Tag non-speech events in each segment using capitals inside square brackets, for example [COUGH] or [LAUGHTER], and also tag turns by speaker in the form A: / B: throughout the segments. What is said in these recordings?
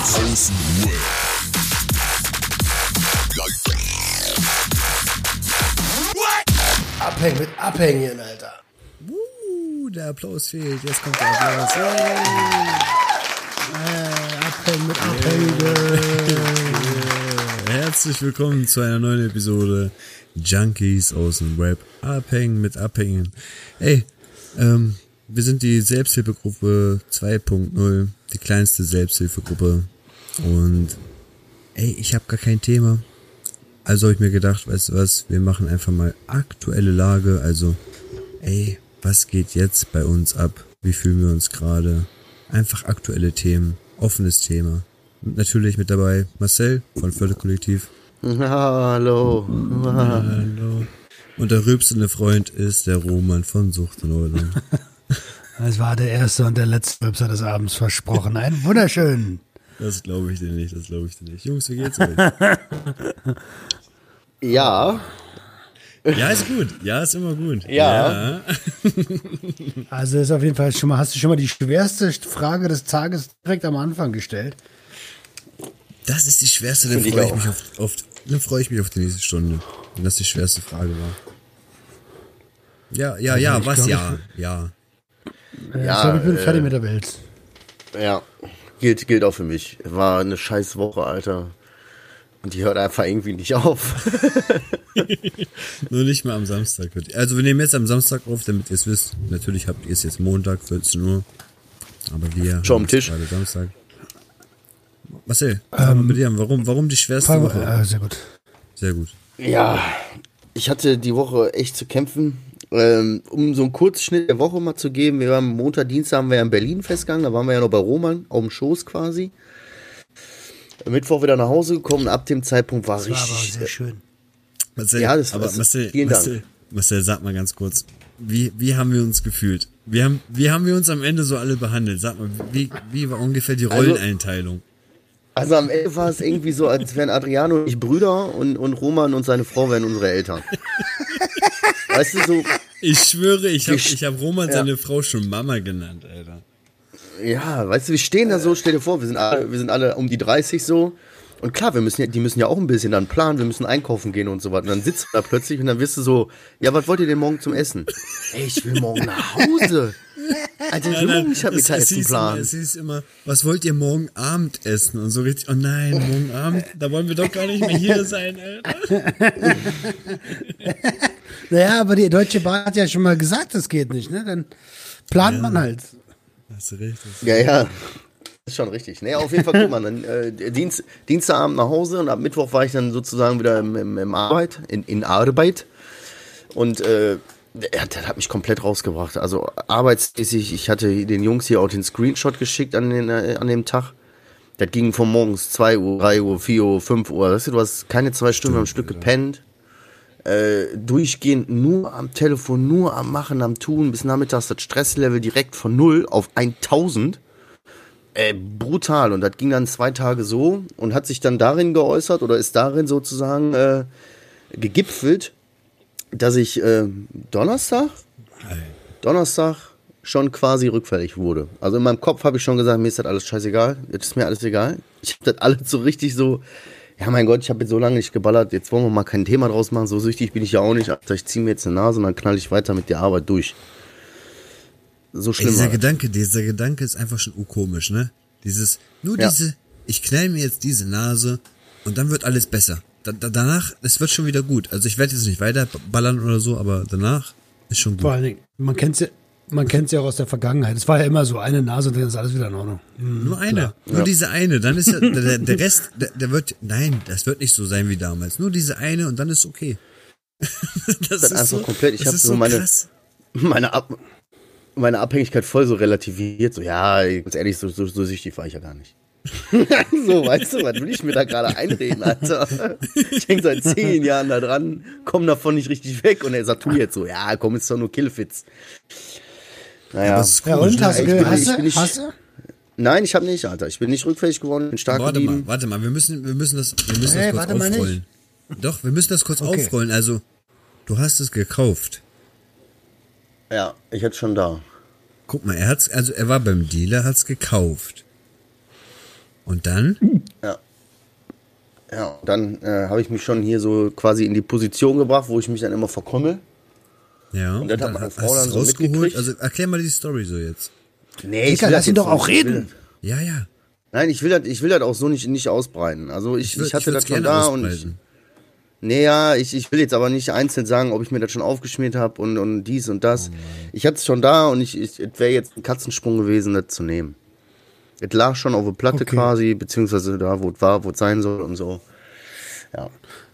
A: Außen Web.
B: Abhängen mit Abhängen, Alter.
C: Uh, der Applaus fehlt. Jetzt kommt der Applaus. Hey.
B: Äh, Abhängen mit Abhängen.
C: Herzlich willkommen zu einer neuen Episode Junkies aus dem Web. Abhängen mit Abhängen. Ey, ähm, wir sind die Selbsthilfegruppe 2.0, die kleinste Selbsthilfegruppe. Und ey, ich habe gar kein Thema. Also habe ich mir gedacht, weißt du was, wir machen einfach mal aktuelle Lage. Also, ey, was geht jetzt bei uns ab? Wie fühlen wir uns gerade? Einfach aktuelle Themen, offenes Thema. Und natürlich mit dabei Marcel von Förderkollektiv.
D: Hallo.
C: Hallo. Und der rülpsende Freund ist der Roman von Sucht und Ordnung. [LAUGHS]
B: Es war der erste und der letzte Webser des Abends versprochen. Ein wunderschön.
C: Das glaube ich dir nicht, das glaube ich dir nicht. Jungs, wie geht's [LAUGHS] euch?
D: Ja,
C: Ja, ist gut. Ja, ist immer gut.
D: Ja. [LAUGHS] [LAUGHS]
B: Also ist auf jeden Fall schon mal, hast du schon mal die schwerste Frage des Tages direkt am Anfang gestellt?
C: Das ist die schwerste, dann freue ich mich auf, auf, dann freue ich mich auf die nächste Stunde. Wenn das die schwerste Frage war. Ja, ja, ja,
B: Also ich
C: was
B: glaub,
C: ja, ja.
B: Ja,
D: Ja,
B: ich glaube, ich bin
D: äh,
B: fertig mit der Welt.
D: ja. Gilt, gilt auch für mich. War eine scheiß Woche, Alter. Und die hört einfach irgendwie nicht auf. [LAUGHS]
C: Nur nicht mal am Samstag. Also wir nehmen jetzt am Samstag auf, damit ihr es wisst. Natürlich habt ihr es jetzt Montag, 14 Uhr. Aber wir
D: Schon am Tisch.
C: gerade Samstag. Marcel, mal mit dir an. Warum, warum die schwerste Woche?
B: äh, sehr gut.
C: Sehr gut.
D: Ja, ich hatte die Woche echt zu kämpfen. Ähm, um so einen Kurzschnitt der Woche mal zu geben, wir waren Montag, Dienstag haben wir ja in Berlin festgegangen, da waren wir ja noch bei Roman, auf dem Schoß quasi. Mittwoch wieder nach Hause gekommen, ab dem Zeitpunkt war
B: Das war aber
D: richtig,
B: sehr schön.
C: Marcel,
D: Ja, das
C: aber
D: war's.
C: Marcel,
D: Vielen Dank.
C: Marcel, Marcel, sag mal ganz kurz, wie, wie haben wir uns gefühlt? Wie haben, wie haben wir uns am Ende so alle behandelt? Sag mal, wie, wie war ungefähr die
D: Also-
C: Rolleneinteilung?
D: Also am Ende war es irgendwie so, als wären Adriano und ich Brüder und, und Roman und seine Frau wären unsere Eltern. [LAUGHS] weißt du, so,
C: Ich schwöre, ich habe ich hab Roman
D: Ja.
C: seine Frau schon Mama genannt, Alter.
D: ja, weißt du, wir stehen da so, stell dir vor, wir sind alle, wir sind alle um die 30 so. Und klar, wir müssen ja, die müssen ja auch ein bisschen dann planen, wir müssen einkaufen gehen und so weiter. Und dann sitzt du da plötzlich und dann wirst du so, ja, was wollt ihr denn morgen zum Essen? Ey, ich will morgen nach Hause. [LAUGHS] Ich morgen nicht
C: es, es,
D: Mittagessen
C: hieß immer,
D: planen.
C: es hieß immer, was wollt ihr morgen Abend essen? Und so richtig, oh nein, morgen Abend, da wollen wir doch gar nicht mehr hier sein, Alter. [LAUGHS]
B: Naja, aber die Deutsche Bahn hat ja schon mal gesagt, das geht nicht, ne? Dann plant man halt.
C: Hast du recht. Das
D: Ja, ja. Ist schon richtig. Nee, auf jeden Fall, guck mal, dann äh, Dienst, Dienstagabend nach Hause und ab Mittwoch war ich dann sozusagen wieder im, im, im Arbeit, in, in Arbeit. Und äh, der- das hat mich komplett rausgebracht. Also arbeitsmäßig, ich hatte den Jungs hier auch den Screenshot geschickt an, den, äh, an dem Tag. Das ging von morgens 2 Uhr, 3 Uhr, 4 Uhr, 5 Uhr. Weißt du, du hast keine zwei Stunden am Stück gepennt. Äh, durchgehend nur am Telefon, nur am Machen, am Tun. Bis nachmittags das Stresslevel direkt von 0 auf 1000. Äh, brutal. Und das ging dann zwei Tage so und hat sich dann darin geäußert oder ist darin sozusagen äh, gegipfelt, dass ich äh, Donnerstag, Donnerstag schon quasi rückfällig wurde. Also in meinem Kopf habe ich schon gesagt, mir ist das alles scheißegal, jetzt ist mir alles egal. Ich habe das alles so richtig so, ja mein Gott, ich habe jetzt so lange nicht geballert, jetzt wollen wir mal kein Thema draus machen, so süchtig bin ich ja auch nicht. Alter, ich ziehe mir jetzt eine Nase und dann knall ich weiter mit der Arbeit durch. So
C: Ey,
D: schlimm
C: dieser
D: war das.
C: Gedanke, dieser Gedanke ist einfach schon urkomisch, ne? Dieses, nur
D: Ja.
C: diese, ich knall mir jetzt diese Nase und dann wird alles besser. Da, da, danach, es wird schon wieder gut. Also ich werde jetzt nicht weiter ballern oder so, aber danach ist schon gut.
B: Vor allen Dingen, man kennt's ja, man kennt's ja auch aus der Vergangenheit. Es war ja immer so eine Nase und dann ist alles wieder in Ordnung. Mhm,
C: Nur eine.
B: klar.
C: Nur diese eine. Dann ist ja, der, der [LAUGHS] Rest, der, der wird, nein, das wird nicht so sein wie damals. Nur diese eine und dann ist okay. [LAUGHS] das
D: Dann einfach komplett. Ich
C: das
D: hab
C: ist
D: so meine-
C: krass.
D: meine, Ab meine Abhängigkeit voll so relativiert. So, ja, ganz ehrlich, so, so, so süchtig war ich ja gar nicht. [LAUGHS] so, weißt du, was will ich mir da gerade einreden, Alter? Ich hänge seit zehn Jahren da dran, komm davon nicht richtig weg und er sagt, tu jetzt so, ja, komm, ist doch nur Killfits. Naja,
C: Das ist
B: Ja, und
C: ne?
B: hast du, hast du, hast du?
D: nein, ich habe nicht, Alter. Ich bin nicht rückfällig geworden, bin stark
C: Warte
D: geblieben.
C: mal, warte mal, wir müssen, wir müssen das, wir müssen
B: Hey,
C: das kurz
B: warte mal nicht.
C: aufrollen. Doch, wir müssen das kurz
B: Okay.
C: aufrollen. Also, du hast es gekauft.
D: Ja, ich hätte schon da.
C: Guck mal, er hat's, also er war beim Dealer, hat's gekauft. Und dann?
D: Ja. Ja, dann äh, habe ich mich schon hier so quasi in die Position gebracht, wo ich mich dann immer verkomme.
C: Ja.
D: Und das hat meine Frau dann so
C: rausgeholt.
D: mitgekriegt.
C: Also erklär mal die Story so jetzt.
D: Nee,
B: Digga,
D: will
B: lass ihn doch auch
D: ich
B: reden.
C: Ja, ja.
D: Nein, ich will das, ich will das auch so nicht, nicht ausbreiten. Also ich, ich,
C: würd-
D: hatte
C: würd's
D: das schon da und ich,
C: ausbreiten.
D: nee, ja, ich, ich will jetzt aber nicht einzeln sagen, ob ich mir das schon aufgeschmiert habe und, und dies und das. ich hatte es schon da und ich, ich es wäre jetzt ein Katzensprung gewesen, das zu nehmen. Es lag schon auf der Platte
B: Okay.
D: quasi, beziehungsweise da, wo es war, wo es sein soll und so. Ja.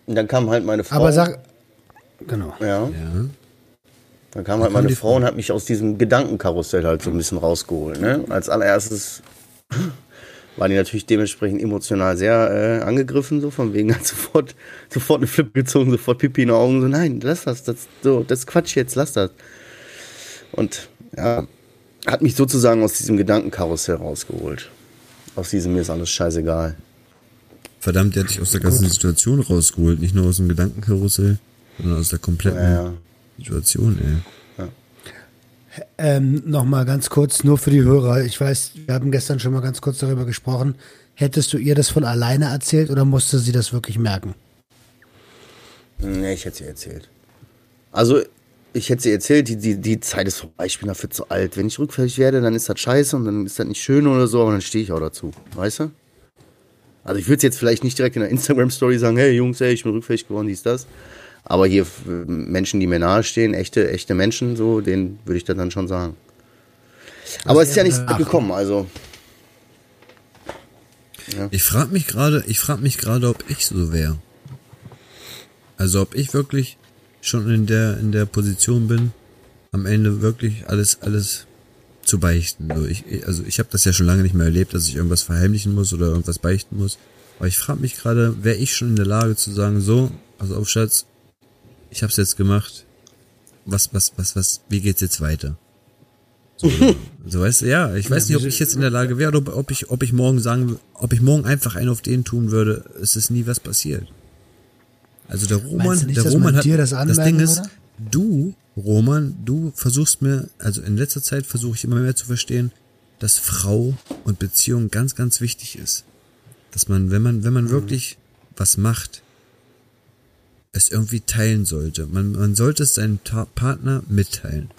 D: Und dann kam halt meine Frau.
B: Aber sag, genau.
D: ja.
C: Ja.
D: Dann kam halt
C: kam
D: meine
C: die
D: Frau und hat mich aus diesem Gedankenkarussell halt so ein bisschen rausgeholt. Ne? Als allererstes war die natürlich dementsprechend emotional sehr äh, angegriffen, so von wegen [LAUGHS] hat sofort, sofort eine Flip gezogen, sofort Pipi in den Augen, so nein, lass das, das, so, das ist Quatsch jetzt, lass das. Und ja, hat mich sozusagen aus diesem Gedankenkarussell rausgeholt. Aus diesem mir ist alles scheißegal.
C: Verdammt, der hat dich aus der ganzen Situation rausgeholt. Nicht nur aus dem Gedankenkarussell, sondern aus der kompletten
D: Ja, ja.
C: Situation, ey.
B: Ähm, Nochmal ganz kurz, nur für die Hörer. Ich weiß, wir haben gestern schon mal ganz kurz darüber gesprochen. Hättest du ihr das von alleine erzählt oder musste sie das wirklich merken?
D: Nee, ich hätte sie erzählt. Also, ich hätte sie erzählt, die, die, die Zeit ist vorbei, ich bin dafür zu alt. Wenn ich rückfällig werde, dann ist das scheiße und dann ist das nicht schön oder so, aber dann stehe ich auch dazu. Weißt du? Also, ich würde es jetzt vielleicht nicht direkt in der Instagram-Story sagen, hey Jungs, ey, ich bin rückfällig geworden, dies, das. Aber hier Menschen, die mir nahestehen, echte, echte Menschen, so, denen würde ich das dann schon sagen. Aber es ist ja nichts
B: Ach.
D: gekommen, also.
C: Ich frage mich gerade, ich frage mich gerade, ob ich so wäre. Also ob ich wirklich schon in der in der Position bin, am Ende wirklich alles alles zu beichten. So, ich- also ich habe das ja schon lange nicht mehr erlebt, dass ich irgendwas verheimlichen muss oder irgendwas beichten muss. Aber ich frage mich gerade, wäre ich schon in der Lage zu sagen, so, also auf Schatz, ich habe es jetzt gemacht. Was was was was? Wie geht's jetzt weiter? So, [LAUGHS] so weißt du, ja, ich weiß nicht, ob ich jetzt in der Lage wäre oder ob, ich, ob ich morgen sagen, ob ich morgen einfach einen auf den tun würde, es ist nie was passiert. Also der Roman,
B: nicht,
C: der Roman
B: man
C: hat,
B: das
C: das Ding ist,
B: würde?
C: du, Roman, du versuchst mir, also in letzter Zeit versuche ich immer mehr zu verstehen, dass Frau und Beziehung ganz, ganz wichtig ist. Dass man, wenn man, wenn man wirklich was macht, es irgendwie teilen sollte. Man, man sollte es seinem Ta Partner mitteilen.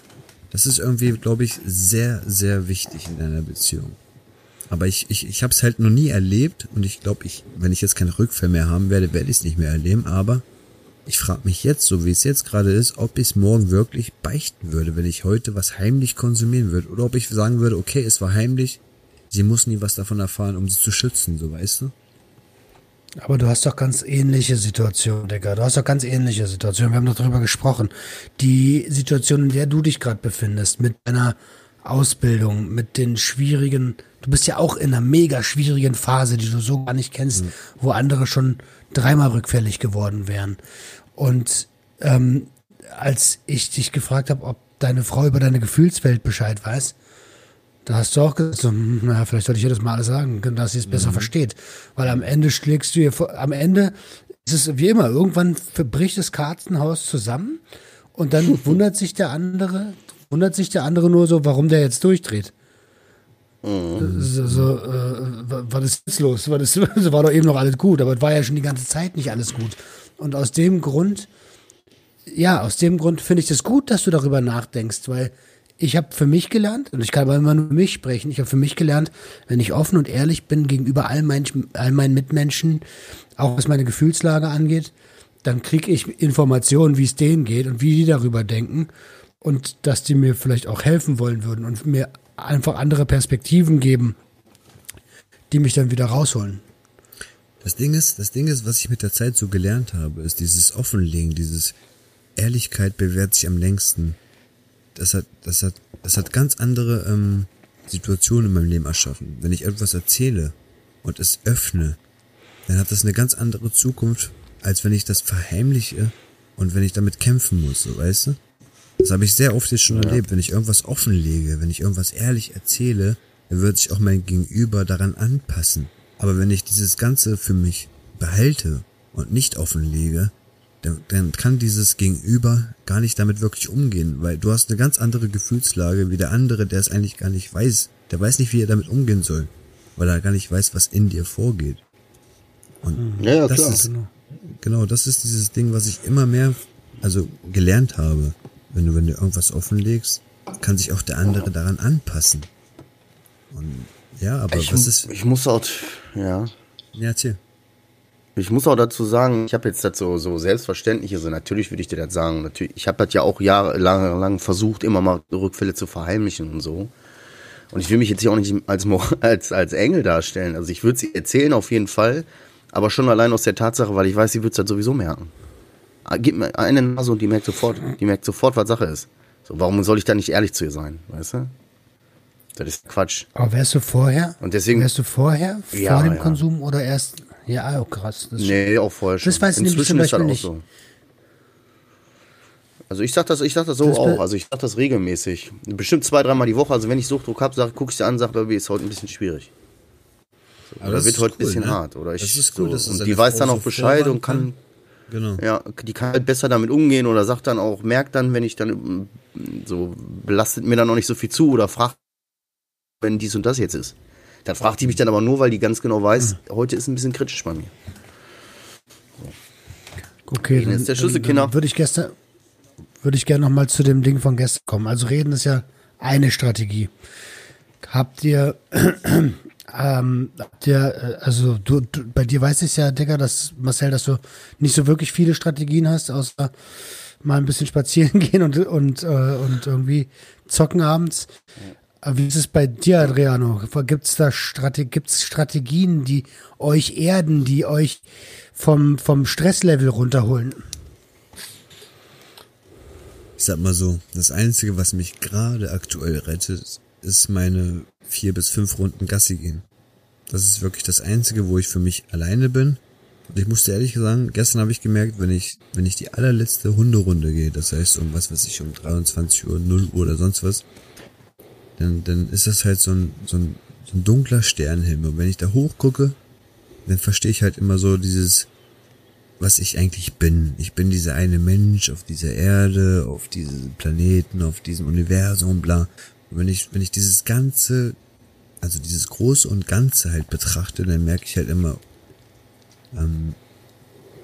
C: Das ist irgendwie, glaube ich, sehr, sehr wichtig in einer Beziehung. Aber ich, ich, ich habe es halt noch nie erlebt und ich glaube, ich, wenn ich jetzt keine Rückfälle mehr haben werde, werde ich es nicht mehr erleben. Aber ich frage mich jetzt, so wie es jetzt gerade ist, ob ich es morgen wirklich beichten würde, wenn ich heute was heimlich konsumieren würde. Oder ob ich sagen würde, okay, es war heimlich, sie muss nie was davon erfahren, um sie zu schützen, so weißt du?
B: Aber du hast doch ganz ähnliche Situationen, Digga. Du hast doch ganz ähnliche Situationen. Wir haben doch darüber gesprochen. Die Situation, in der du dich gerade befindest, mit deiner Ausbildung, mit den schwierigen, du bist ja auch in einer mega schwierigen Phase, die du so gar nicht kennst, wo andere schon dreimal rückfällig geworden wären. Und ähm, als ich dich gefragt habe, ob deine Frau über deine Gefühlswelt Bescheid weiß, da hast du auch gesagt, so, hm, na, vielleicht sollte ich ihr das mal alles sagen, dass sie es besser versteht. Weil am Ende schlägst du ihr vor, am Ende ist es wie immer, irgendwann bricht das Kartenhaus zusammen und dann [LAUGHS] wundert sich der andere, wundert sich der andere nur so, warum der jetzt durchdreht. So, so äh, wa- was ist jetzt los? Was ist, [LAUGHS] das war doch eben noch alles gut, aber es war ja schon die ganze Zeit nicht alles gut. Und aus dem Grund, ja, aus dem Grund finde ich es das gut, dass du darüber nachdenkst, weil ich habe für mich gelernt, und ich kann aber immer nur für mich sprechen, ich habe für mich gelernt, wenn ich offen und ehrlich bin gegenüber all, meinen all meinen Mitmenschen, auch was meine Gefühlslage angeht, dann kriege ich Informationen, wie es denen geht und wie die darüber denken und dass die mir vielleicht auch helfen wollen würden und mir einfach andere Perspektiven geben, die mich dann wieder rausholen.
C: Das Ding ist, das Ding ist, was ich mit der Zeit so gelernt habe, ist dieses Offenlegen, dieses Ehrlichkeit bewährt sich am längsten. Das hat, das hat, das hat ganz andere ähm, Situationen in meinem Leben erschaffen. Wenn ich etwas erzähle und es öffne, dann hat das eine ganz andere Zukunft, als wenn ich das verheimliche und wenn ich damit kämpfen muss, so weißt du? Das habe ich sehr oft jetzt schon erlebt. Wenn ich irgendwas offenlege, wenn ich irgendwas ehrlich erzähle, dann wird sich auch mein Gegenüber daran anpassen. Aber wenn ich dieses Ganze für mich behalte und nicht offenlege, dann, dann kann dieses Gegenüber gar nicht damit wirklich umgehen, weil du hast eine ganz andere Gefühlslage wie der andere, der es eigentlich gar nicht weiß. Der weiß nicht, wie er damit umgehen soll. weil er gar nicht weiß, was in dir vorgeht. Und
D: Ja, ja,
C: das
D: klar.
C: ist, genau, das ist dieses Ding, was ich immer mehr, also gelernt habe. Wenn du, wenn du irgendwas offenlegst, kann sich auch der andere daran anpassen. Und ja, aber
D: Ich,
C: was ist,
D: ich muss auch, ja,
C: ja, erzähl.
D: Ich muss auch dazu sagen, ich habe jetzt das so, so selbstverständlich, also natürlich würde ich dir das sagen, natürlich, ich habe das ja auch jahrelang lang versucht, immer mal Rückfälle zu verheimlichen und so. Und ich will mich jetzt hier auch nicht als, [LAUGHS] als, als Engel darstellen. Also ich würde sie erzählen auf jeden Fall, aber schon allein aus der Tatsache, weil ich weiß, sie wird es halt sowieso merken. Ah, Gib mir eine Nase und die merkt sofort, die merkt sofort, was Sache ist. So, warum soll ich da nicht ehrlich zu ihr sein, weißt du? Das ist Quatsch.
B: Aber wärst du vorher?
D: Und deswegen-
B: Wärst du vorher,
D: Ja,
B: vor dem
D: ja.
B: Konsum oder erst? Ja, oh krass. Das
D: Nee, auch vorher schon.
B: Das weiß ich
D: Inzwischen
B: zum
D: ist das
B: Beispiel
D: auch
B: nicht.
D: so. Also ich sag das, ich sag das so
B: Das
D: auch. Also ich sag das regelmäßig. Bestimmt zwei, dreimal die Woche. Also wenn ich Suchtdruck hab, sag, guck ich dir an, sag, Baby, ist heute ein bisschen schwierig. So, oder
C: das
D: wird
C: ist
D: heute ein
C: cool,
D: bisschen
C: ne?
D: hart. Oder ich,
C: Das ist cool,
D: so.
C: dass es
D: und die weiß dann auch Bescheid und kann,
C: Genau.
D: ja, die kann halt besser damit umgehen oder sagt dann auch, merkt dann, wenn ich dann mm, so belastet mir dann auch nicht so viel zu oder fragt, wenn dies und das jetzt ist. Dann fragt die mich dann aber nur, weil die ganz genau weiß, heute ist ein bisschen kritisch bei mir.
B: Okay,
D: Reden ist der Schlüssel, Kinder.
B: Würde ich gestern, würde ich gerne noch mal zu dem Ding von gestern kommen. Also reden ist ja eine Strategie. Habt ihr, [CLEARS THROAT] ähm, habt ihr, äh, also du, du, bei dir weiß ich ja, Digga, dass Marcel, dass du nicht so wirklich viele Strategien hast, außer mal ein bisschen spazieren [LAUGHS] gehen und und äh, und irgendwie zocken abends. Aber Wie ist es bei dir, Adriano? Gibt es da Strate gibt's Strategien, die euch erden, die euch vom, vom Stresslevel runterholen?
C: Ich sag mal so, das Einzige, was mich gerade aktuell rettet, ist meine vier bis fünf Runden Gassi gehen. Das ist wirklich das Einzige, wo ich für mich alleine bin. Und ich musste ehrlich sagen, gestern habe ich gemerkt, wenn ich, wenn ich die allerletzte Hunderunde gehe, das heißt um was weiß ich, um 23 Uhr, 0 Uhr oder sonst was, dann, dann ist das halt so ein, so ein, so ein dunkler Sternenhimmel. Und wenn ich da hochgucke, dann verstehe ich halt immer so dieses, was ich eigentlich bin. Ich bin dieser eine Mensch auf dieser Erde, auf diesem Planeten, auf diesem Universum, bla. Und wenn ich, wenn ich dieses ganze, also dieses Große und Ganze halt betrachte, dann merke ich halt immer, ähm,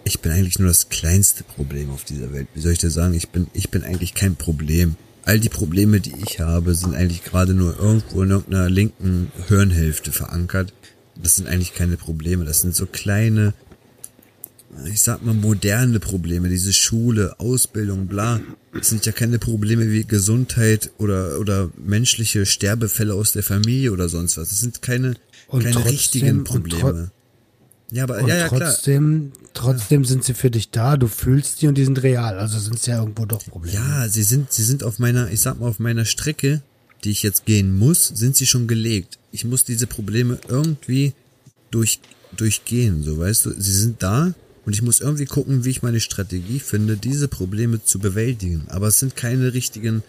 C: ich bin eigentlich nur das kleinste Problem auf dieser Welt. Wie soll ich das sagen? Ich bin, ich bin eigentlich kein Problem. All die Probleme, die ich habe, sind eigentlich gerade nur irgendwo in irgendeiner linken Hirnhälfte verankert. Das sind eigentlich keine Probleme. Das sind so kleine, ich sag mal, moderne Probleme, diese Schule, Ausbildung, bla. Das sind ja keine Probleme wie Gesundheit oder, oder menschliche Sterbefälle aus der Familie oder sonst was. Das sind keine,
B: Und
C: keine
B: trotzdem-
C: richtigen Probleme. Ja, aber,
B: Und
C: ja, ja, klar.
B: trotzdem, trotzdem sind sie für dich da, du fühlst die und die sind real. Also sind es ja irgendwo doch Probleme.
C: Ja, sie sind, sie sind auf meiner, ich sag mal, auf meiner Strecke, die ich jetzt gehen muss, sind sie schon gelegt. Ich muss diese Probleme irgendwie durch, durchgehen, so weißt du. Sie sind da und ich muss irgendwie gucken, wie ich meine Strategie finde, diese Probleme zu bewältigen. Aber es sind keine richtigen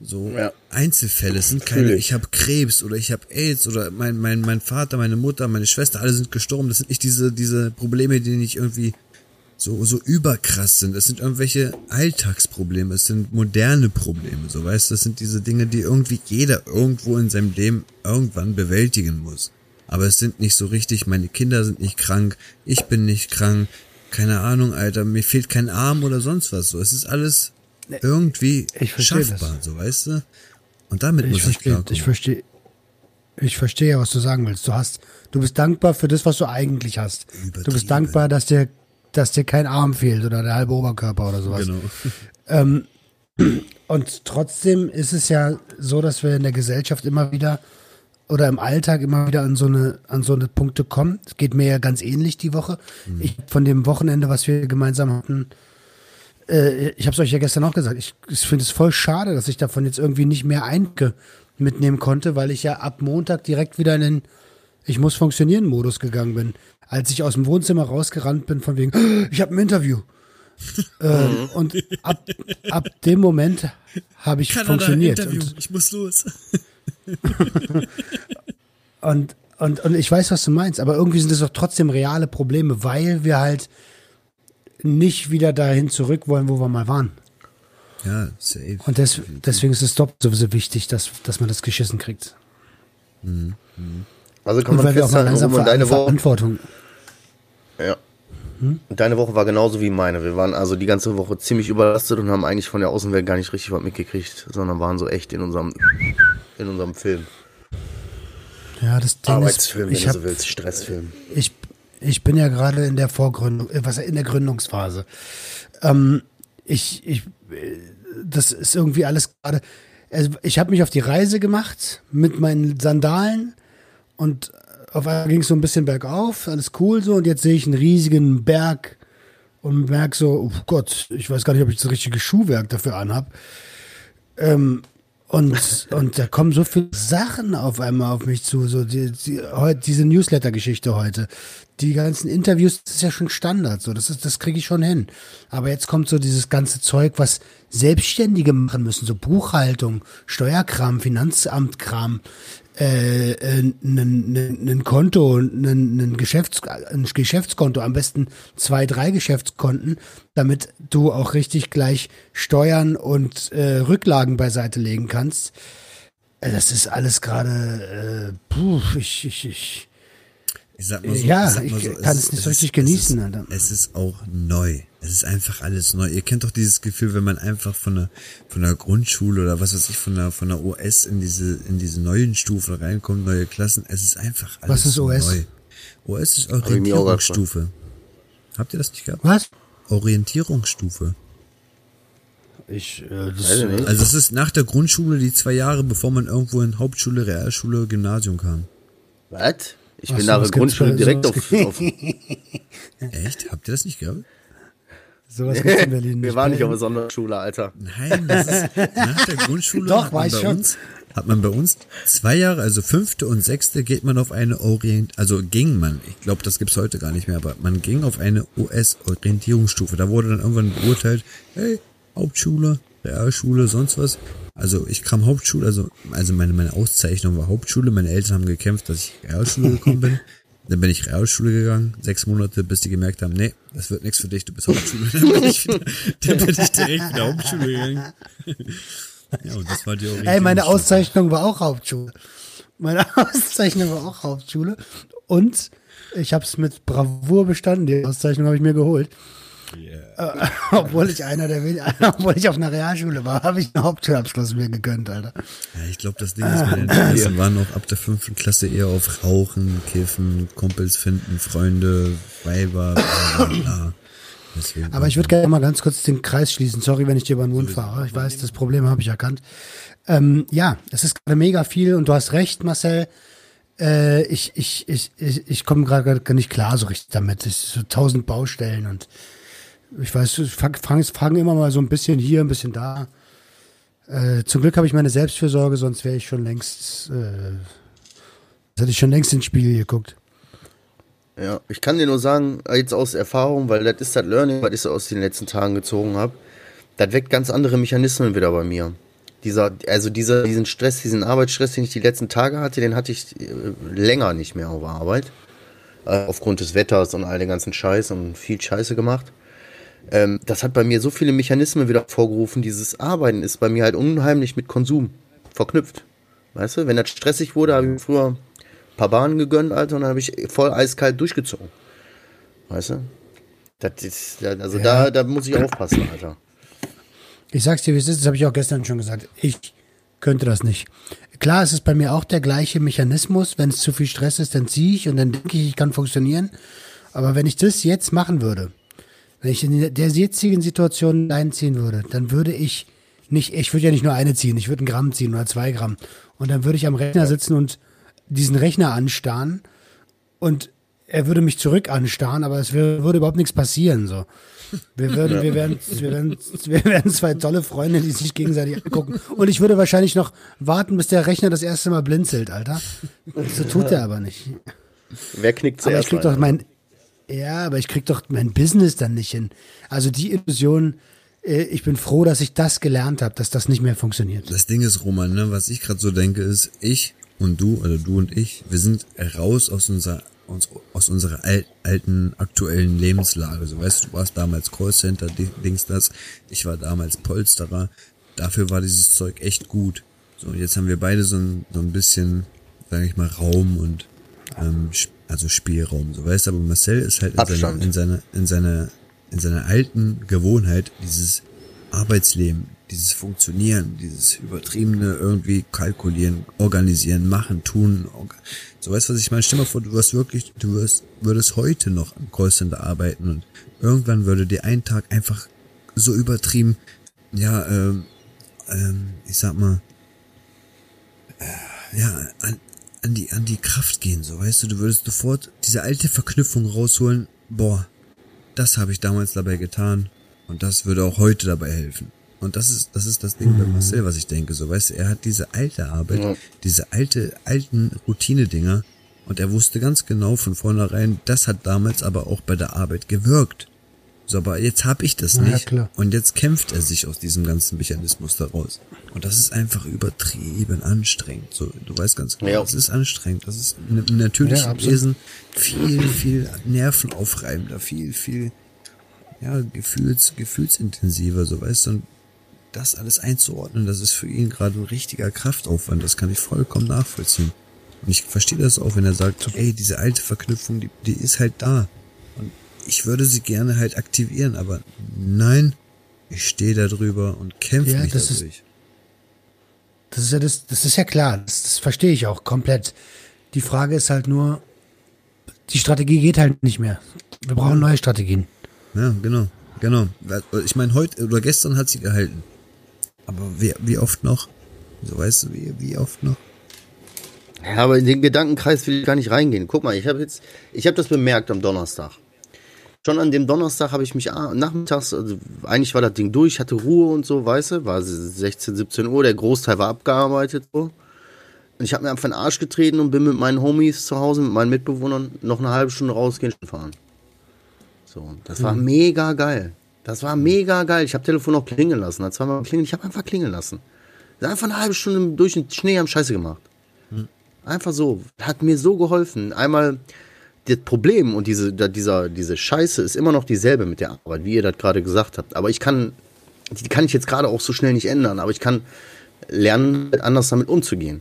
C: so
D: Ja.
C: Einzelfälle. Es sind keine,
D: ich
C: habe Krebs oder ich habe AIDS oder mein, mein, mein Vater, meine Mutter, meine Schwester, alle sind gestorben. Das sind nicht diese, diese Probleme, die nicht irgendwie so, so überkrass sind. Es sind irgendwelche Alltagsprobleme, es sind moderne Probleme, so weißt du, das sind diese Dinge, die irgendwie jeder irgendwo in seinem Leben irgendwann bewältigen muss. Aber es sind nicht so richtig, meine Kinder sind nicht krank, ich bin nicht krank, keine Ahnung, Alter, mir fehlt kein Arm oder sonst was, so. Es ist alles irgendwie
B: Ich
C: schaffbar, so weißt du. Und damit
B: Ich
C: muss ich
B: verstehe,
C: klarkommen.
B: ich verstehe, ich verstehe ja, was du sagen willst. Du hast, du bist dankbar für das, was du eigentlich hast. Du bist dankbar, dass dir, dass dir kein Arm fehlt oder der halbe Oberkörper oder sowas.
C: Genau. [CLEARS THROAT]
B: Und trotzdem ist es ja so, dass wir in der Gesellschaft immer wieder oder im Alltag immer wieder an so eine an so eine Punkte kommen. Es geht mir ja ganz ähnlich die Woche. Ich von dem Wochenende, was wir gemeinsam hatten, äh, ich habe es euch ja gestern auch gesagt. Ich, ich finde es voll schade, dass ich davon jetzt irgendwie nicht mehr Einke mitnehmen konnte, weil ich ja ab Montag direkt wieder in den ich muss funktionieren Modus gegangen bin. Als ich aus dem Wohnzimmer rausgerannt bin von wegen, "Oh, ich habe ein Interview. [LAUGHS] ähm, und ab, ab dem Moment habe ich funktioniert. Und,
C: ich muss los. [LAUGHS]
B: und, und, und ich weiß, was du meinst, aber irgendwie sind es doch trotzdem reale Probleme, weil wir halt nicht wieder dahin zurück wollen, wo wir mal waren.
C: Ja, safe.
B: Und des, deswegen ist es doch sowieso wichtig, dass, dass man das geschissen kriegt.
D: Also kann
B: Und
D: man
B: weil wir auch mal langsam Ver
D: deine Woche,
B: Verantwortung.
D: ja. Und deine Woche war genauso wie meine. Wir waren also die ganze Woche ziemlich überlastet und haben eigentlich von der Außenwelt gar nicht richtig was mitgekriegt, sondern waren so echt in unserem, in unserem Film.
B: Ja, das Ding
D: Arbeitsfilm,
B: ist,
D: wenn
B: ich
D: du
B: hab,
D: so willst, Stressfilm.
B: ich, ich bin ja gerade in der Vorgründung, äh, was in der Gründungsphase. Ähm, ich, ich, äh, das ist irgendwie alles gerade. Also ich habe mich auf die Reise gemacht mit meinen Sandalen und auf einmal ging es so ein bisschen bergauf, alles cool so und jetzt sehe ich einen riesigen Berg und merke so, oh Gott, ich weiß gar nicht, ob ich das richtige Schuhwerk dafür anhab. Ähm, und, und da kommen so viele Sachen auf einmal auf mich zu. So die, die, heute, diese Newsletter-Geschichte heute. Die ganzen Interviews, das ist ja schon Standard. So, das ist, das kriege ich schon hin. Aber jetzt kommt so dieses ganze Zeug, was Selbstständige machen müssen. So Buchhaltung, Steuerkram, Finanzamtkram, äh, äh, ein Konto, ein, Geschäfts ein Geschäftskonto, am besten zwei, drei Geschäftskonten, damit du auch richtig gleich Steuern und äh, Rücklagen beiseite legen kannst. Äh, Das ist alles gerade, äh, puh, ich, ich, ich,
C: Ich sag mal so,
B: Ja,
C: sag mal
B: ich
C: so,
B: kann es nicht so richtig genießen,
C: Es
B: Alter.
C: ist, es ist auch neu. Es ist einfach alles neu. Ihr kennt doch dieses Gefühl, wenn man einfach von der, von der Grundschule oder was weiß ich, von der, von der OS in diese, in diese neuen Stufen reinkommt, neue Klassen. Es ist einfach alles
B: Was ist OS?
C: neu. OS ist
D: ich
C: Orientierungsstufe. Habt ihr das nicht gehabt?
B: was?
C: Orientierungsstufe.
B: Ich, äh, das,
D: ich nicht.
C: Also es ist nach der Grundschule die zwei Jahre, bevor man irgendwo in Hauptschule, Realschule, Gymnasium kam.
D: Was? Ich
B: Ach
D: bin
B: so,
D: nach der Grundschule direkt auf, auf. [LAUGHS]
C: Echt? Habt ihr das nicht gehabt?
B: sowas gibt's in Berlin [LAUGHS]
D: Wir waren nicht auf der Sonderschule, Alter.
C: Nein, das ist nach der Grundschule [LAUGHS]
B: Doch,
C: hat, man
B: weiß
C: bei
B: schon.
C: uns, hat man bei uns zwei Jahre, also fünfte und sechste geht man auf eine Orient, also ging man, ich glaube, das gibt's heute gar nicht mehr, aber man ging auf eine US-Orientierungsstufe. Da wurde dann irgendwann beurteilt, hey, Hauptschule, Realschule, sonst was. Also ich kam Hauptschule, also, also meine, meine Auszeichnung war Hauptschule. Meine Eltern haben gekämpft, dass ich Realschule gekommen bin. [LAUGHS] Dann bin ich Realschule gegangen, sechs Monate, bis die gemerkt haben, nee, das wird nichts für dich, du bist Hauptschule. [LAUGHS] Dann bin ich, wieder, dann bin ich direkt wieder Hauptschule gegangen. [LAUGHS] Ja, und das war die
B: Ey, meine. Auszeichnung war auch Hauptschule. Meine Auszeichnung war auch Hauptschule. Und ich habe es mit Bravour bestanden. Die Auszeichnung habe ich mir geholt. Äh, [LAUGHS] obwohl ich einer der wenigen, [LAUGHS] obwohl ich auf einer Realschule war, habe ich einen Hauptschulabschluss mir gegönnt, Alter.
C: Ja, ich glaube, das Ding ist, meine Interessen waren auch ab der fünften Klasse eher auf Rauchen, Kiffen, Kumpels finden, Freunde, Weiber, bla bla bla. Deswegen
B: Aber ich würde gerne mal ganz kurz den Kreis schließen. Sorry, wenn ich dir über den Mund fahre. Ich weiß, das Problem habe ich erkannt. Ähm, ja, es ist gerade mega viel und du hast recht, Marcel. Äh, ich ich, ich, ich, ich komme gerade gar nicht klar so richtig damit. Es ist so tausend Baustellen und ich weiß, ich fange fang, immer mal so ein bisschen hier, ein bisschen da. Äh, zum Glück habe ich meine Selbstfürsorge, sonst wäre ich schon längst, äh, hätte ich schon längst ins Spiegel geguckt.
D: Ja, ich kann dir nur sagen, jetzt aus Erfahrung, weil das ist das Learning, was ich aus den letzten Tagen gezogen habe. Das weckt ganz andere Mechanismen wieder bei mir. Dieser, also dieser, diesen Stress, diesen Arbeitsstress, den ich die letzten Tage hatte, den hatte ich äh, länger nicht mehr auf Arbeit. Äh, aufgrund des Wetters und all den ganzen Scheiß und viel Scheiße gemacht. Ähm, das hat bei mir so viele Mechanismen wieder vorgerufen. Dieses Arbeiten ist bei mir halt unheimlich mit Konsum verknüpft. Weißt du, wenn das stressig wurde, habe ich mir früher ein paar Bahnen gegönnt, Alter, und dann habe ich voll eiskalt durchgezogen. Weißt du? Das ist, also da, da muss ich aufpassen, Alter.
B: Ich sag's dir, wie es ist, das habe ich auch gestern schon gesagt. Ich könnte das nicht. Klar, es ist bei mir auch der gleiche Mechanismus. Wenn es zu viel Stress ist, dann ziehe ich und dann denke ich, ich kann funktionieren. Aber wenn ich das jetzt machen würde, wenn ich in der jetzigen Situation einziehen würde, dann würde ich nicht, ich würde ja nicht nur eine ziehen, ich würde ein Gramm ziehen oder zwei Gramm. Und dann würde ich am Rechner sitzen und diesen Rechner anstarren und er würde mich zurück anstarren, aber es wär, würde überhaupt nichts passieren, so. Wir würden, wir wären, wir wären, wir wären zwei tolle Freunde, die sich gegenseitig angucken. Und ich würde wahrscheinlich noch warten, bis der Rechner das erste Mal blinzelt, Alter. So tut er aber nicht.
D: Wer knickt
B: Aber ich
D: zuerst?
B: krieg doch mein, ja, aber ich krieg doch mein Business dann nicht hin. Also die Illusion, äh, ich bin froh, dass ich das gelernt habe, dass das nicht mehr funktioniert.
C: Das Ding ist, Roman, ne, was ich gerade so denke, ist, ich und du, oder du und ich, wir sind raus aus unserer uns, aus unserer al alten aktuellen Lebenslage. So weißt du, warst damals Callcenter, Di- Dings das, ich war damals Polsterer. Dafür war dieses Zeug echt gut. So, und jetzt haben wir beide so ein, so ein bisschen, sage ich mal, Raum und ähm, also Spielraum, so weißt du, aber Marcel ist halt in seiner, in seiner, in seiner, in seiner alten Gewohnheit, dieses Arbeitsleben, dieses Funktionieren, dieses übertriebene irgendwie kalkulieren, organisieren, machen, tun. orga- So weißt du, was ich meine? Stell mal vor, du wirst wirklich, du wirst, würdest heute noch am Callcenter arbeiten und irgendwann würde dir ein Tag einfach so übertrieben, ja, ähm, ähm, ich sag mal, äh, ja, an, an die, an die Kraft gehen, so weißt du, du würdest sofort diese alte Verknüpfung rausholen, boah, das habe ich damals dabei getan und das würde auch heute dabei helfen. Und das ist, das ist das Ding bei Marcel, was ich denke, so weißt du, er hat diese alte Arbeit,
D: Ja.
C: diese alte, alten Routine-Dinger und er wusste ganz genau von vornherein, das hat damals aber auch bei der Arbeit gewirkt. So, aber jetzt habe ich das
B: Ja,
C: nicht.
B: klar.
C: Und jetzt kämpft er sich aus diesem ganzen Mechanismus daraus. Und das ist einfach übertrieben anstrengend. So, du weißt ganz genau,
D: Ja.
C: es ist anstrengend. Das ist natürlich
B: Ja.
C: Wesen viel, viel nervenaufreibender, viel, viel, ja, gefühls, gefühlsintensiver, so weißt du. Und das alles einzuordnen, das ist für ihn gerade ein richtiger Kraftaufwand. Das kann ich vollkommen nachvollziehen. Und ich verstehe das auch, wenn er sagt, ey, diese alte Verknüpfung, die, die ist halt da. Und ich würde sie gerne halt aktivieren, aber nein, ich stehe da drüber und kämpfe
B: Ja,
C: mich
B: das ist-
C: dadurch.
B: Das ist ja das, das ist ja klar, das, das verstehe ich auch komplett. Die Frage ist halt nur, die Strategie geht halt nicht mehr. Wir brauchen neue Strategien.
C: Ja, genau, genau. Ich meine, heute oder gestern hat sie gehalten. Aber wie, wie oft noch? So weißt du, wie, wie oft noch?
D: Ja, aber in den Gedankenkreis will ich gar nicht reingehen. Guck mal, ich habe jetzt, ich habe das bemerkt am Donnerstag. Schon an dem Donnerstag habe ich mich nachmittags, also eigentlich war das Ding durch, hatte Ruhe und so, weißt du, war 16, 17 Uhr, der Großteil war abgearbeitet so. Und ich habe mir einfach in den Arsch getreten und bin mit meinen Homies zu Hause, mit meinen Mitbewohnern, noch eine halbe Stunde rausgehen fahren. So, das war mega geil. Das war mega geil. Ich habe Telefon noch klingeln lassen. Hat zweimal klingelt, ich habe einfach klingeln lassen. Einfach eine halbe Stunde durch den Schnee am Scheiße gemacht. Einfach so. Hat mir so geholfen. Einmal das Problem und diese, dieser, diese Scheiße ist immer noch dieselbe mit der Arbeit, wie ihr das gerade gesagt habt. Aber ich kann, die kann ich jetzt gerade auch so schnell nicht ändern, aber ich kann lernen, anders damit umzugehen.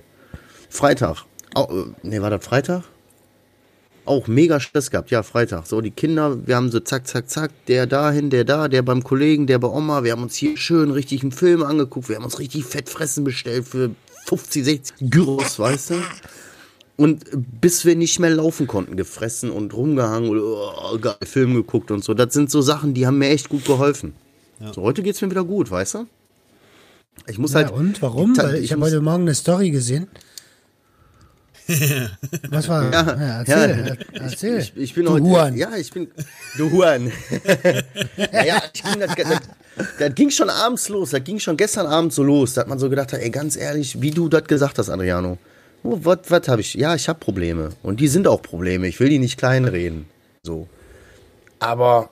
D: Freitag. Äh, nee, war das Freitag? Auch mega Stress gehabt, ja, Freitag. So, die Kinder, wir haben so zack, zack, zack, der dahin, der da, der beim Kollegen, der bei Oma. Wir haben uns hier schön richtig einen Film angeguckt. Wir haben uns richtig Fettfressen bestellt für 50, 60 Gyros, weißt du? Und bis wir nicht mehr laufen konnten, gefressen und rumgehangen oder oh, geil, Film geguckt und so. Das sind so Sachen, die haben mir echt gut geholfen. So, heute geht's mir wieder gut, weißt du? Ich muss
B: Ja,
D: halt.
B: und warum? Weil ich habe
D: muss-
B: heute Morgen eine Story gesehen. [LAUGHS] Was war?
D: Ja,
B: Ja, erzähl,
D: ja.
B: erzähl.
D: Ich, ich bin
B: du
D: heute.
B: Huan.
D: Ja, ich bin. Du Huan. [LAUGHS] ja, ich ging, das, das, das ging schon abends los. Das ging schon gestern Abend so los. Da hat man so gedacht, ey, ganz ehrlich, wie du das gesagt hast, Adriano. Oh, was habe ich? Ja, ich habe Probleme. Und die sind auch Probleme. Ich will die nicht kleinreden. So. Aber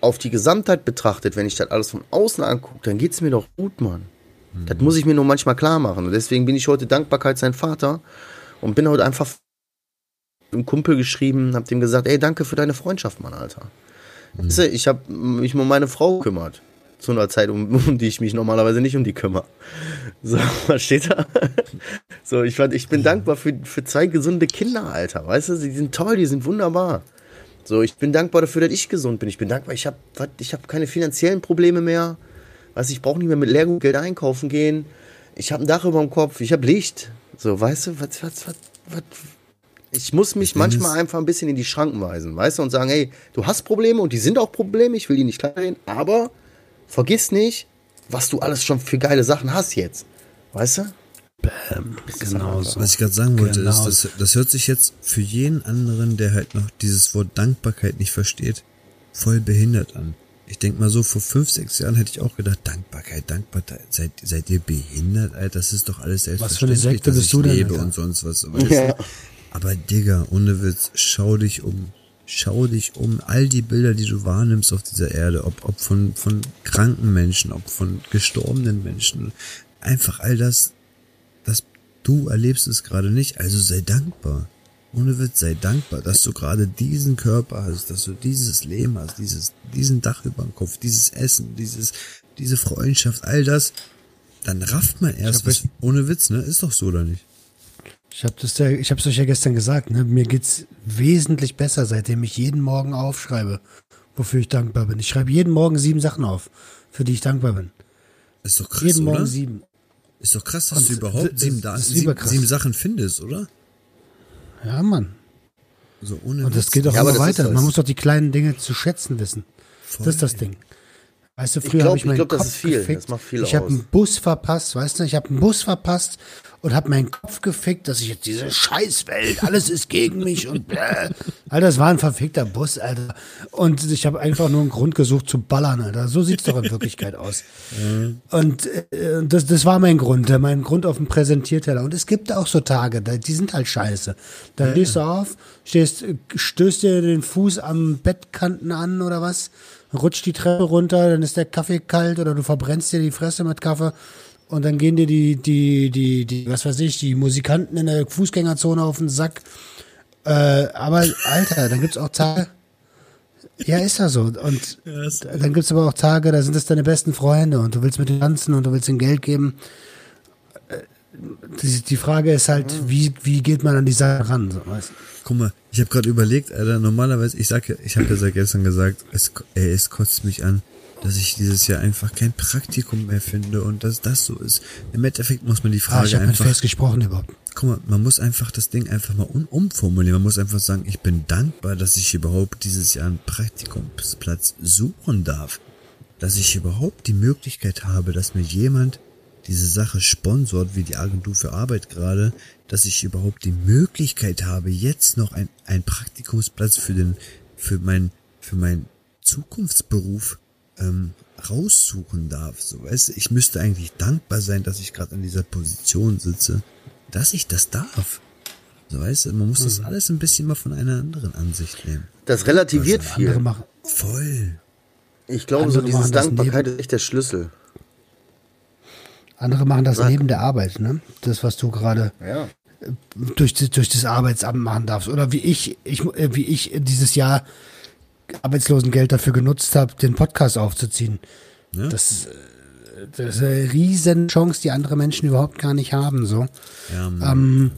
D: auf die Gesamtheit betrachtet, wenn ich das alles von außen angucke, dann geht's mir doch gut, Mann. Das muss ich mir nur manchmal klar machen. Und deswegen bin ich heute Dankbarkeit sein Vater und bin heute einfach einem Kumpel geschrieben, hab dem gesagt, ey, danke für deine Freundschaft, Mann, Alter. Du, ich habe mich um meine Frau gekümmert. Zu einer Zeit, um, [LAUGHS] um die ich mich normalerweise nicht um die kümmere. So, [LAUGHS] was steht da? So, ich, fand, ich bin dankbar für, für zwei gesunde Kinder, Alter. Weißt du, die sind toll, die sind wunderbar. So, ich bin dankbar dafür, dass ich gesund bin. Ich bin dankbar, ich habe ich hab keine finanziellen Probleme mehr. Weißt du, ich brauche nicht mehr mit Leergeld einkaufen gehen. Ich habe ein Dach über dem Kopf, ich habe Licht. So, weißt du, was, was, was, was, ich muss mich manchmal einfach ein bisschen in die Schranken weisen, weißt du, und sagen, hey, du hast Probleme und die sind auch Probleme, ich will die nicht kleinreden, aber vergiss nicht, was du alles schon für geile Sachen hast jetzt. Weißt du?
B: Genau so.
C: Was ich gerade sagen wollte,
B: Genau.
C: ist, das, das hört sich jetzt für jeden anderen, der halt noch dieses Wort Dankbarkeit nicht versteht, voll behindert an. Ich denk mal so, vor fünf, sechs Jahren hätte ich auch gedacht, Dankbarkeit, Dankbarkeit, seid, seid ihr behindert, Alter? Das ist doch alles
B: Was für eine
C: selbstverständlich,
B: Sekte
C: dass
B: bist
C: ich
B: du denn,
C: lebe
B: Alter?
C: und sonst was. Weißt du? Aber Digga, ohne Witz, schau dich um. Schau dich um. All die Bilder, die du wahrnimmst auf dieser Erde, ob, ob von, von kranken Menschen, ob von gestorbenen Menschen, einfach all das, das, du erlebst es gerade nicht, also sei dankbar. Ohne Witz, sei dankbar, dass du gerade diesen Körper hast, dass du dieses Leben hast, dieses, diesen Dach über dem Kopf, dieses Essen, dieses, diese Freundschaft, all das. Dann rafft man erst, was, ohne Witz, ne? Ist doch so oder nicht?
B: Ich habe das ja, ich es euch ja gestern gesagt, ne? Mir geht's wesentlich besser, seitdem ich jeden Morgen aufschreibe, wofür ich dankbar bin. Ich schreibe jeden Morgen sieben Sachen auf, für die ich dankbar bin.
C: Ist doch krass,
B: jeden Morgen
C: oder?
B: sieben.
C: Ist doch krass, dass
B: Und
C: du überhaupt
B: das-
C: sieben,
B: das
C: da
B: ist
C: sieben, sieben Sachen findest, oder?
B: Ja, Mann.
C: So ohne
B: Und das
C: Witz.
B: geht auch
D: Ja,
B: immer
D: das
B: weiter.
D: das.
B: Man muss doch die kleinen Dinge zu schätzen wissen.
C: Voll.
B: Das ist das Ding. Weißt du,
D: Ich
B: früher
D: glaub-
B: habe ich
D: ich
B: meinen
D: glaub, das
B: Kopf
D: ist viel.
B: gefickt.
D: Das macht viel
B: ich habe einen Bus verpasst, weißt du? Ich habe einen Bus verpasst und habe meinen Kopf gefickt, dass ich jetzt diese Scheißwelt, alles ist gegen mich und bläh. Alter, das war ein verfickter Bus, Alter. Und ich habe einfach nur einen Grund gesucht zu ballern, Alter. So sieht's doch in Wirklichkeit aus. Und äh, das, das war mein Grund, äh, mein Grund auf dem Präsentierteller. Und es gibt auch so Tage, die sind halt scheiße. Da stehst du auf, stehst, stößt dir den Fuß am Bettkanten an oder was, rutscht die Treppe runter, dann ist der Kaffee kalt oder du verbrennst dir die Fresse mit Kaffee. Und dann gehen dir die, die, die, die, was weiß ich, die Musikanten in der Fußgängerzone auf den Sack. Äh, aber, Alter, dann gibt's auch Tage. Ja, ist ja so. Und dann gibt's aber auch Tage, da sind es deine besten Freunde und du willst mit denen tanzen und du willst ihnen Geld geben. Äh, Die, die Frage ist halt, wie, wie geht man an die Sache ran? So, weißt?
C: Guck mal, ich habe gerade überlegt, Alter, normalerweise, ich sag ja, ich habe ja seit gestern gesagt, es, ey, es kotzt mich an, dass ich dieses Jahr einfach kein Praktikum mehr finde und dass das so ist. Im Endeffekt muss man die
B: Ah,
C: Frage
B: ich habe mit
C: einfach,
B: Face gesprochen überhaupt.
C: guck mal, man muss einfach das Ding einfach mal um, umformulieren. Man muss einfach sagen, ich bin dankbar, dass ich überhaupt dieses Jahr einen Praktikumsplatz suchen darf. Dass ich überhaupt die Möglichkeit habe, dass mir jemand diese Sache sponsort, wie die Agentur für Arbeit gerade, dass ich überhaupt die Möglichkeit habe, jetzt noch ein, einen Praktikumsplatz für den, für mein, für meinen Zukunftsberuf ähm, raussuchen darf. So, weißt du, ich müsste eigentlich dankbar sein, dass ich gerade an dieser Position sitze, dass ich das darf. So, weißt du, man muss das alles ein bisschen mal von einer anderen Ansicht nehmen.
D: Das relativiert
B: Andere
D: viel.
B: machen.
C: Voll.
D: Ich glaube, so
B: andere
D: dieses
B: machen das
D: Dankbarkeit ist echt der Schlüssel.
B: Andere machen das neben der Arbeit, ne? Das, was du gerade
D: Ja.
B: durch, durch das Arbeitsamt machen darfst. Oder wie ich, ich, äh, wie ich dieses Jahr Arbeitslosengeld dafür genutzt habe, den Podcast aufzuziehen.
C: Ja.
B: Das, äh, das ist eine riesen Chance, die andere Menschen überhaupt gar nicht haben. So.
C: Ja.
B: Ähm,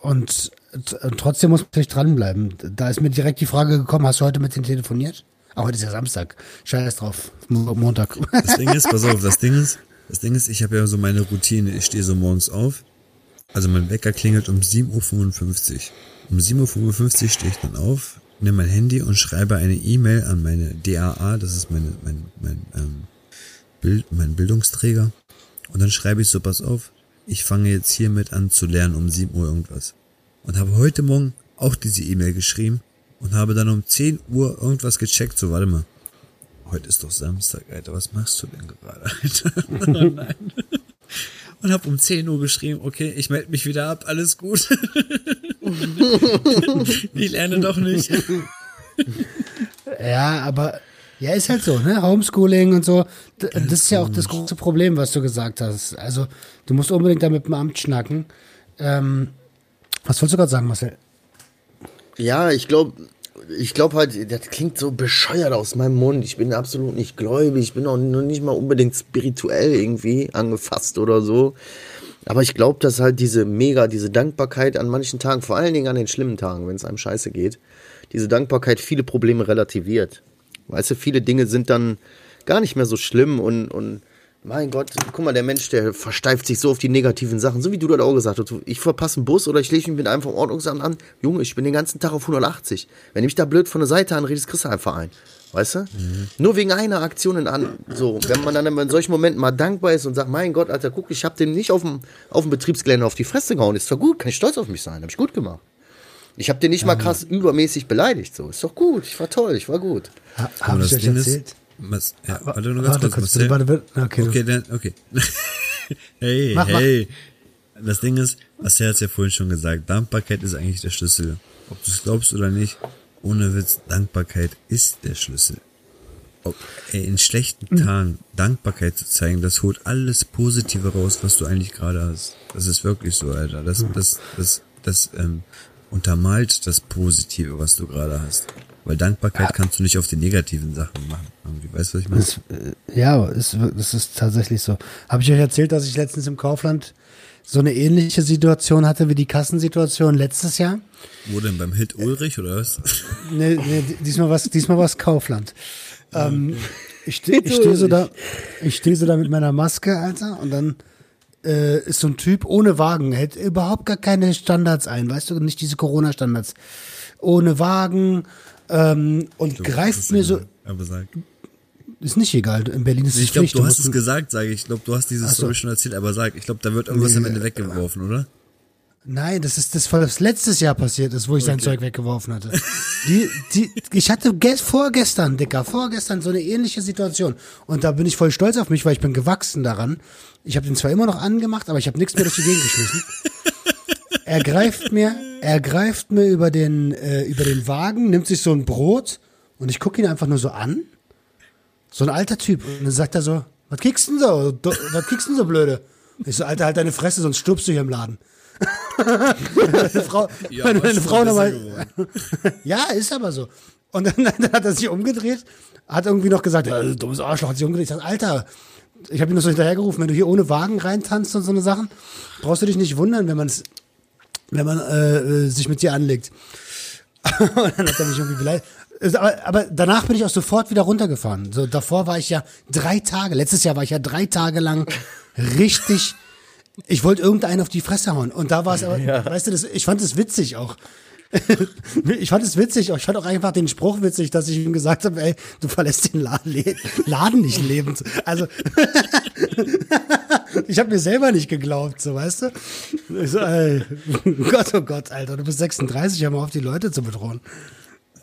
B: und t- trotzdem muss man natürlich dranbleiben. Da ist mir direkt die Frage gekommen, hast du heute mit denen telefoniert? Ah, heute ist ja Samstag. Scheiß drauf. Mo- Montag.
C: Das Ding ist, pass auf, das Ding ist, das Ding ist, ich habe ja so meine Routine, ich stehe so morgens auf, also mein Wecker klingelt um 7.55 Uhr. Um 7.55 Uhr stehe ich dann auf, nehme mein Handy und schreibe eine E-Mail an meine DAA, das ist meine, mein, mein, ähm, Bild, mein Bildungsträger. Und dann schreibe ich so, pass auf, ich fange jetzt hiermit an zu lernen um 7 Uhr irgendwas. Und habe heute Morgen auch diese E-Mail geschrieben und habe dann um 10 Uhr irgendwas gecheckt, so warte mal. Heute ist doch Samstag, Alter. Was machst du denn gerade, Alter? [LAUGHS] Oh nein. Und hab um 10 Uhr geschrieben, okay, ich melde mich wieder ab, alles gut. [LAUGHS] [LAUGHS] ich lerne doch nicht.
B: Ja, aber ja, ist halt so, ne? Homeschooling und so. Das ist ja auch das große Problem, was du gesagt hast. Also, du musst unbedingt da mit dem Amt schnacken. Ähm, was wolltest du gerade sagen, Marcel?
D: Ja, ich glaube, ich glaube halt, das klingt so bescheuert aus meinem Mund. Ich bin absolut nicht gläubig. Ich bin auch noch nicht mal unbedingt spirituell irgendwie angefasst oder so. Aber ich glaube, dass halt diese mega, diese Dankbarkeit an manchen Tagen, vor allen Dingen an den schlimmen Tagen, wenn es einem scheiße geht, diese Dankbarkeit viele Probleme relativiert. Weißt du, viele Dinge sind dann gar nicht mehr so schlimm und, und mein Gott, guck mal, der Mensch, der versteift sich so auf die negativen Sachen, so wie du das auch gesagt hast. Ich verpasse einen Bus oder ich lege mich mit einem vom Ordnungsamt an. Junge, ich bin den ganzen Tag auf 180. Wenn ich mich da blöd von der Seite anredest, kriegst du einfach ein. Weißt du? Nur wegen einer Aktion in an. So, wenn man dann in solchen Momenten mal dankbar ist und sagt, mein Gott, Alter, guck, ich habe dem nicht auf dem, auf dem Betriebsgelände auf die Fresse gehauen. Ist doch gut, kann ich stolz auf mich sein. Hab ich gut gemacht. Ich habe den nicht mal krass übermäßig beleidigt. So, ist doch gut. Ich war toll, ich war gut.
B: Ha,
C: Aber
B: Habe ich
C: das
B: euch
C: Ding ist,
B: erzählt?
C: Was, ja, warte nur ganz
B: Warte
C: kurz, Marcel.
B: warte, okay,
C: Okay, dann, okay. [LAUGHS] hey,
B: Mach, mach.
C: hey. Das Ding ist, Marcel hat's ja vorhin schon gesagt, Dankbarkeit ist eigentlich der Schlüssel. Ob du es glaubst oder nicht, ohne Witz, Dankbarkeit ist der Schlüssel. Ob, ey, in schlechten
B: Mhm.
C: Tagen Dankbarkeit zu zeigen, das holt alles Positive raus, was du eigentlich gerade hast. Das ist wirklich so, Alter. Das,
B: Mhm.
C: das, das, das, ähm, untermalt das Positive, was du gerade hast. Weil Dankbarkeit kannst du nicht auf die negativen Sachen machen. Irgendwie, weißt du, was ich meine?
B: Das, äh, ja, wir- das ist tatsächlich so. Habe ich euch erzählt, dass ich letztens im Kaufland so eine ähnliche Situation hatte wie die Kassensituation letztes Jahr.
C: Wo denn beim Hit Ulrich oder was?
B: Nee, nee, diesmal was, diesmal was Kaufland. Ähm, ich stehe ich steh so da, ich stehe so da mit meiner Maske, Alter, und dann äh, ist so ein Typ ohne Wagen, hält überhaupt gar keine Standards ein, weißt du, nicht diese Corona-Standards. Ohne Wagen ähm, und greift mir so,
C: Aber sag.
B: ist nicht egal, in Berlin ist es
C: Ich glaube, du hast es gesagt, sage ich. Ich glaube, du hast diese
B: so.
C: Story schon erzählt, aber sag, ich glaube, da wird irgendwas am
B: Nee,
C: Ende weggeworfen, oder?
B: Nein, das ist das, was letztes Jahr passiert ist, wo ich sein Zeug weggeworfen hatte. [LAUGHS] Die, die, ich hatte gest, vorgestern, Dicker, vorgestern so eine ähnliche Situation. Und da bin ich voll stolz auf mich, weil ich bin gewachsen daran. Ich habe den zwar immer noch angemacht, aber ich habe nichts mehr durch die Gegend geschmissen. [LAUGHS] Er greift mir, er greift mir über den, äh, über den Wagen, nimmt sich so ein Brot und ich gucke ihn einfach nur so an. So ein alter Typ. Und dann sagt er so, was kriegst du denn so? Do, was kriegst du denn so blöde? Ich so, Alter, halt deine Fresse, sonst stirbst du hier im Laden. meine Frau,
C: Ja,
B: meine, meine Frau nochmal. [LAUGHS] ja, ist aber so. Und dann, dann hat er sich umgedreht, hat irgendwie noch gesagt, ja, du dummes Arschloch, hat sich umgedreht. Ich sag, Alter, ich habe ihn noch so hinterhergerufen, wenn du hier ohne Wagen reintanzt und so eine Sachen, brauchst du dich nicht wundern, wenn man es, wenn man äh, äh, sich mit dir anlegt. [LAUGHS] und dann hat er mich irgendwie beleidigt. Aber, aber danach bin ich auch sofort wieder runtergefahren. So, davor war ich ja drei Tage, letztes Jahr war ich ja drei Tage lang richtig, ich wollte irgendeinen auf die Fresse hauen. Und da war es aber, weißt du, das, ich fand es witzig auch. [LAUGHS] ich fand es witzig, ich fand auch einfach den Spruch witzig, dass ich ihm gesagt habe, ey, du verlässt den Laden, Laden nicht lebend. Also, [LAUGHS] ich habe mir selber nicht geglaubt, so, weißt du? Ich so, ey, Gott, oh Gott, Alter, du bist 36, hör mal auf, die Leute zu bedrohen. [LAUGHS]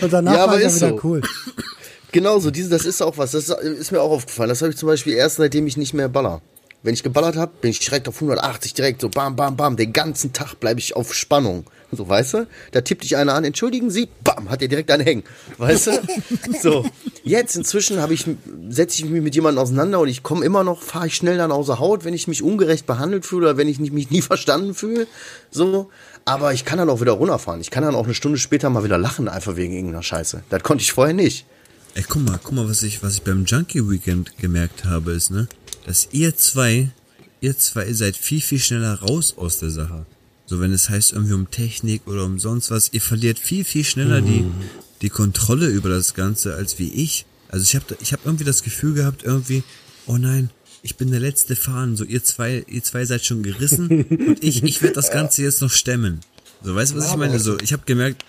B: Und danach
D: Ja, aber
B: war
D: ist
B: wieder
D: so.
B: cool.
D: Genauso, diese, das ist auch was. Das ist mir auch aufgefallen. Das habe ich zum Beispiel erst, seitdem ich nicht mehr baller. Wenn ich geballert habe, bin ich direkt auf 180, direkt so bam, bam, bam. Den ganzen Tag bleibe ich auf Spannung. So, weißt du? Da tippt dich einer an, entschuldigen Sie, bam, hat er direkt einen hängen. Weißt du? [LAUGHS] so. Jetzt inzwischen habe ich, setze ich mich mit jemandem auseinander und ich komme immer noch, fahre ich schnell dann außer Haut, wenn ich mich ungerecht behandelt fühle oder wenn ich nicht, mich nie [LAUGHS] verstanden fühle. So. Aber ich kann dann auch wieder runterfahren. Ich kann dann auch eine Stunde später mal wieder lachen, einfach wegen irgendeiner Scheiße. Das konnte ich vorher nicht.
C: Ey, guck mal, guck mal, was ich, was ich beim Junkie Weekend gemerkt habe, ist, ne, dass ihr zwei, ihr zwei seid viel, viel schneller raus aus der Sache. So, wenn es heißt irgendwie um Technik oder um sonst was, ihr verliert viel, viel schneller die, die Kontrolle über das Ganze als wie ich. Also ich habe ich hab irgendwie das Gefühl gehabt, irgendwie, oh nein, ich bin der letzte Fahren, so ihr zwei, ihr zwei seid schon gerissen [LAUGHS] und ich, ich werde das Ganze jetzt noch stemmen. So, weißt du, was ich meine? So, ich habe gemerkt,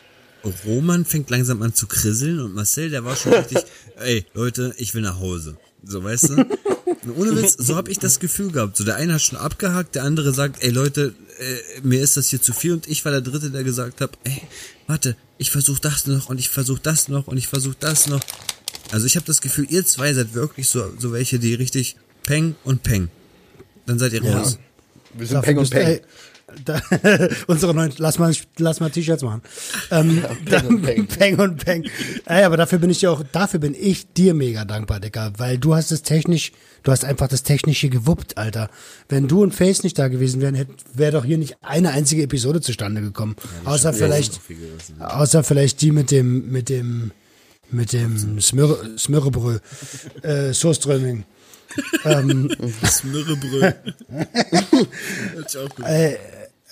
C: Roman fängt langsam an zu krisseln und Marcel, der war schon richtig, [LAUGHS] ey, Leute, ich will nach Hause. So, weißt du? Und ohne Witz, so habe ich das Gefühl gehabt. So, der eine hat schon abgehakt, der andere sagt, ey Leute, äh, mir ist das hier zu viel und ich war der Dritte, der gesagt hat, ey, warte, ich versuche das noch und ich versuche das noch und ich versuche das noch. Also ich habe das Gefühl, ihr zwei seid wirklich so, so welche, die richtig Peng und Peng. Dann seid ihr raus.
D: Wir sind
B: Dafür
D: Peng und Peng.
B: Da, [LAUGHS] unsere neuen, lass mal, lass mal T-Shirts machen. Ähm, [LAUGHS]
D: Peng und Peng.
B: Peng und Peng. Ey, aber dafür bin ich dir auch, dafür bin ich dir mega dankbar, Dicker, weil du hast es technisch, du hast einfach das Technische gewuppt, Alter. Wenn du und Face nicht da gewesen wären, hätte, wäre doch hier nicht eine einzige Episode zustande gekommen. außer vielleicht, außer vielleicht die mit dem, mit dem, mit dem Smir Smürrebrö, äh, Soßströming.
C: Sich auch gut.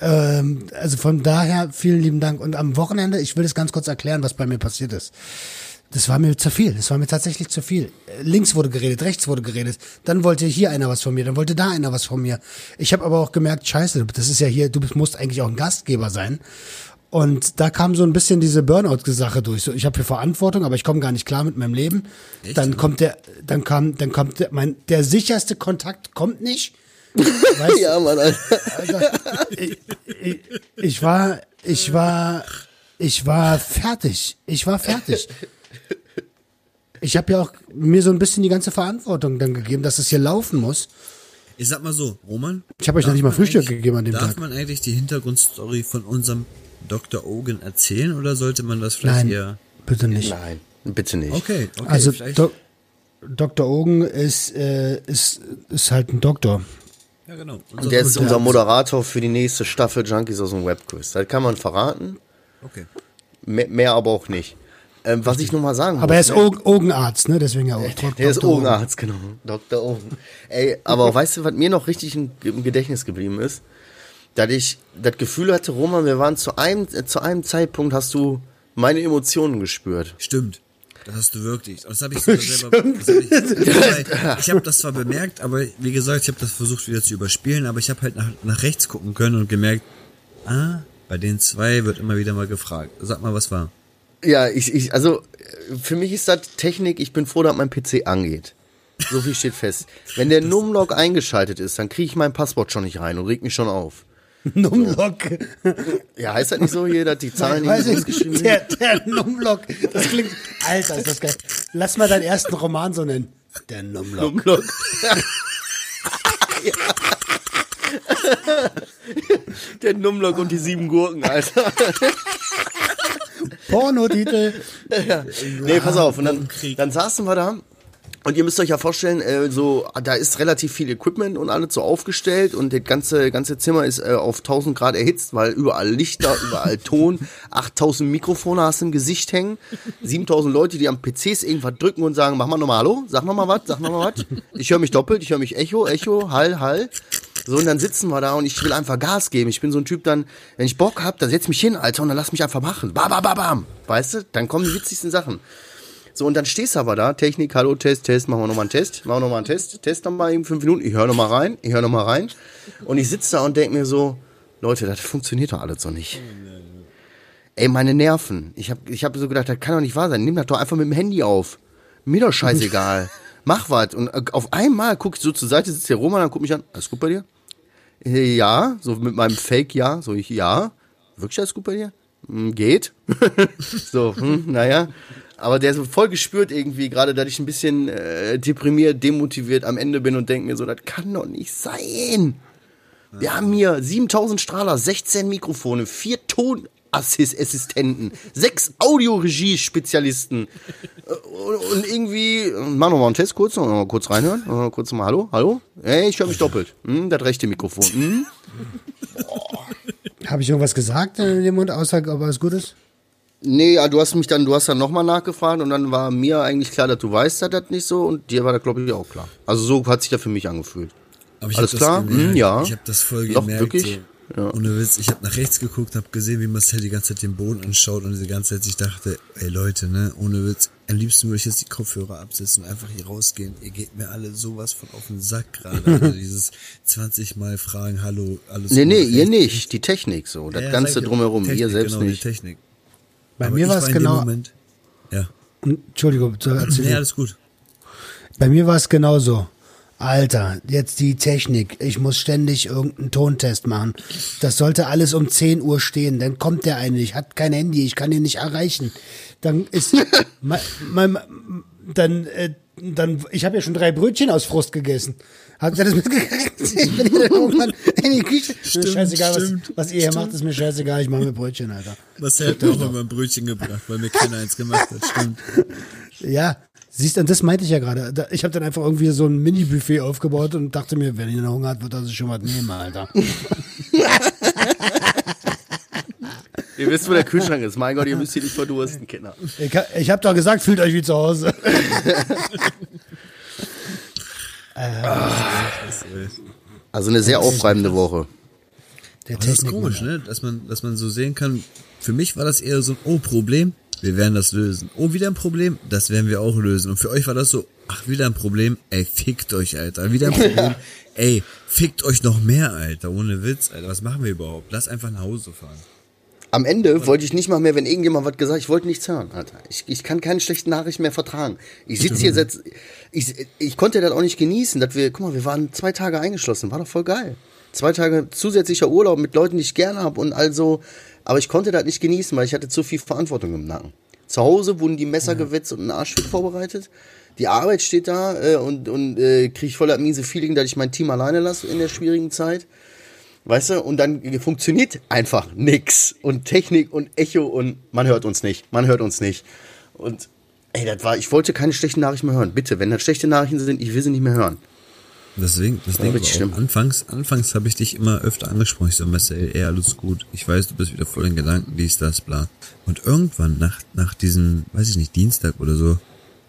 B: Ähm, also von daher vielen lieben Dank. Und am Wochenende, ich will das ganz kurz erklären, was bei mir passiert ist. Das war mir zu viel. Das war mir tatsächlich zu viel. Äh, Links wurde geredet, rechts wurde geredet. Dann wollte hier einer was von mir, dann wollte da einer was von mir. Ich habe aber auch gemerkt, scheiße, das ist ja hier, du musst eigentlich auch ein Gastgeber sein. Und da kam so ein bisschen diese Burnout-Sache durch. So, ich habe hier Verantwortung, aber ich komme gar nicht klar mit meinem Leben. Dann kommt der, dann kam, dann kommt der, mein, der sicherste Kontakt kommt nicht. Weißt, [LAUGHS]
D: Ja, Mann, Alter.
B: also, ich, ich, ich war, ich war, ich war fertig. Ich war fertig. Ich habe ja auch mir so ein bisschen die ganze Verantwortung dann gegeben, dass es hier laufen muss.
C: Ich sag mal so, Roman.
B: Ich habe euch noch
C: darf
B: nicht mal Frühstück gegeben an dem
C: Darf
B: Tag.
C: man eigentlich die Hintergrundstory von unserem Dr. Ogen erzählen oder sollte man das vielleicht
B: Nein,
C: eher...
B: bitte nicht.
D: Nein, bitte nicht.
C: Okay, okay.
B: also Do Dr. Ogen ist, äh, ist, ist halt ein Doktor.
C: ja, genau.
D: Und der ist unser
B: der-
D: Moderator für die nächste Staffel Junkies aus dem Webquiz. Das kann man verraten,
C: Okay.
D: mehr, mehr aber auch nicht. Ähm, was ich noch mal sagen
B: Aber er
D: muss,
B: ist
D: ne?
B: Augenarzt, ne? Deswegen ja auch.
D: Der ist
B: Dr. Augen.
D: Augenarzt, genau. Dr. Augen. Ey, aber weißt du, was mir noch richtig im im Gedächtnis geblieben ist? Dass ich das Gefühl hatte, Roman, wir waren zu einem, äh, zu einem Zeitpunkt, hast du meine Emotionen gespürt.
C: Stimmt. Das hast du wirklich. Das habe ich [LAUGHS] sogar selber. Das hab ich [LAUGHS] ich habe das zwar bemerkt, aber wie gesagt, ich habe das versucht wieder zu überspielen, aber ich habe halt nach, nach rechts gucken können und gemerkt, ah, bei den zwei wird immer wieder mal gefragt. Sag mal, was war?
D: Ja, ich, ich, also, äh, für mich ist das Technik, ich bin froh, dass mein PC angeht. So viel steht fest. Wenn der Numlock eingeschaltet ist, dann kriege ich mein Passwort schon nicht rein und reg mich schon auf. [LAUGHS]
B: Numlock.
D: Ja, heißt das nicht so hier, dass die Zahlen
B: Weiß
D: groß geschrieben
B: der, der Numlock. Das klingt. Alter, ist das geil. Lass mal deinen ersten Roman so nennen. Der Numlock.
D: Numlock. [LAUGHS] Der Numlock und die sieben Gurken, Alter.
B: Pornotitel.
D: Nee, pass auf. Und dann, dann saßen wir da. Und ihr müsst euch ja vorstellen, äh, so, da ist relativ viel Equipment und alles so aufgestellt und das ganze, ganze Zimmer ist äh, auf 1000 Grad erhitzt, weil überall Lichter, überall Ton, [LAUGHS] 8000 Mikrofone hast im Gesicht hängen, 7000 Leute, die am PCs irgendwas drücken und sagen, mach mal nochmal Hallo, sag nochmal was, sag nochmal was. Ich höre mich doppelt, ich höre mich Echo, Echo, Hall, Hall. So, und dann sitzen wir da und ich will einfach Gas geben. Ich bin so ein Typ dann, wenn ich Bock hab, dann setz mich hin, Alter, und dann lass mich einfach machen. Bam, bam, bam, bam. Weißt du? Dann kommen die witzigsten Sachen. So, und dann stehst du aber da, Technik, hallo, Test, Test, machen wir nochmal einen Test, machen wir nochmal einen Test, Test nochmal eben fünf Minuten, ich höre nochmal rein, ich höre nochmal rein. Und ich sitze da und denke mir so, Leute, das funktioniert doch alles so nicht. Ey, meine Nerven. Ich habe ich hab so gedacht, das kann doch nicht wahr sein. Nimm das doch einfach mit dem Handy auf. Mir doch scheißegal. [LAUGHS] Mach was. Und äh, auf einmal guck ich so zur Seite, sitzt der Roman, dann guck mich an. Alles gut bei dir? Äh, Ja, so mit meinem Fake-Ja. So ich, ja. Wirklich alles gut bei dir? Hm, Geht. [LAUGHS] so, hm, naja. Aber der so voll gespürt irgendwie, gerade, dass ich ein bisschen äh, deprimiert, demotiviert am Ende bin und denke mir so, das kann doch nicht sein. Wir haben hier 7000 Strahler, 16 Mikrofone, vier Tonassistenten, sechs Audioregie-Spezialisten. Äh, Und, irgendwie, machen wir mal einen Test kurz, noch mal kurz reinhören. Äh, Kurz mal, hallo, hallo? Ey, ich höre mich doppelt. Hm, das rechte Mikrofon. Hm?
B: Habe ich irgendwas gesagt in dem Mund, außer ob alles gut ist?
D: Nee, ja, du hast mich dann, du hast dann nochmal nachgefragt und dann war mir eigentlich klar, dass du weißt, dass das nicht so und dir war das, glaube ich, auch klar. Also so hat sich das für mich angefühlt.
C: Aber ich
D: Alles
C: hab das
D: klar?
C: Gemerkt,
D: Hm, ja.
C: Ich habe das voll
D: Doch,
C: gemerkt.
D: wirklich?
C: So,
D: Ja.
C: Ohne Witz, ich habe nach rechts geguckt, habe gesehen, wie Marcel die ganze Zeit den Boden anschaut und diese ganze Zeit ich dachte, ey Leute, ne, ohne Witz, am liebsten würde ich jetzt die Kopfhörer absetzen und einfach hier rausgehen. Ihr geht mir alle sowas von auf den Sack gerade. [LAUGHS] Also dieses 20 Mal fragen, hallo, alles
D: Nee, nee, ihr nicht. Die Technik so. Das
C: Ja,
D: Ganze drumherum.
C: Technik,
D: ihr selbst
C: genau, die
D: nicht.
C: Technik.
B: Bei
C: Aber
B: mir
C: ich
B: war es genau.
C: Moment, ja.
B: Entschuldigung, erzähl
C: Nee, alles gut.
B: Bei mir war es genauso. Alter, jetzt die Technik. Ich muss ständig irgendeinen Tontest machen. Das sollte alles um 10 Uhr stehen. Dann kommt der eine nicht, hat kein Handy, ich kann ihn nicht erreichen. Dann ist [LAUGHS] mein, mein, dann, äh, dann, ich habe ja schon drei Brötchen aus Frust gegessen. Habt ihr das mitgekriegt? Ich bin hier irgendwann in die Küche. Mir
C: Stimmt,
B: scheißegal, was,
C: stimmt,
B: was ihr hier macht, ist mir scheißegal. Ich mache mir Brötchen, Alter.
C: Marcel hat mir auch mal ein Brötchen gebracht, weil mir keiner eins gemacht hat, stimmt.
B: Ja, siehst du, und das meinte ich ja gerade. Ich habe dann einfach irgendwie so ein Mini-Buffet aufgebaut und dachte mir, wenn ihr Hunger hat, wird er sich schon was nehmen, Alter. [LAUGHS]
D: Ihr wisst, wo der Kühlschrank ist. Mein Gott, ihr müsst hier nicht verdursten, Kinder.
B: Ich, ich habe doch gesagt, fühlt euch wie zu Hause. [LAUGHS]
D: Also eine sehr aufreibende Woche.
B: Der
C: das ist komisch, ne? Dass man, dass man so sehen kann. Für mich war das eher so ein Oh Problem. Wir werden das lösen. Oh wieder ein Problem. Das werden wir auch lösen. Und für euch war das so Ach wieder ein Problem. Ey fickt euch Alter. Wieder ein [LAUGHS] Problem. Ey fickt euch noch mehr Alter. Ohne Witz Alter. Was machen wir überhaupt? Lass einfach nach Hause fahren.
D: Am Ende wollte ich nicht mal mehr, wenn irgendjemand was gesagt ich wollte nichts hören, Alter. Ich, ich kann keine schlechten Nachrichten mehr vertragen. Ich sitze hier seit, ich, ich konnte das auch nicht genießen, dass wir, guck mal, wir waren zwei Tage eingeschlossen, war doch voll geil. Zwei Tage zusätzlicher Urlaub mit Leuten, die ich gerne habe und also, aber ich konnte das nicht genießen, weil ich hatte zu viel Verantwortung im Nacken. Zu Hause wurden die Messer gewetzt und ein Arschfick vorbereitet. Die Arbeit steht da äh, und, und äh, kriege ich voll das miese Feeling, dass ich mein Team alleine lasse in der schwierigen Zeit. Weißt du, und dann funktioniert einfach nix. Und Technik und Echo und man hört uns nicht. Man hört uns nicht. Und ey, das war, ich wollte keine schlechten Nachrichten mehr hören. Bitte, wenn das schlechte Nachrichten sind, ich will sie nicht mehr hören.
C: Deswegen, deswegen
D: richtig
C: auch anfangs, anfangs habe ich dich immer öfter angesprochen. Ich so, Marcel, ey, alles gut. Ich weiß, du bist wieder voll in Gedanken, dies, das, bla. Und irgendwann, nach, nach diesem, weiß ich nicht, Dienstag oder so,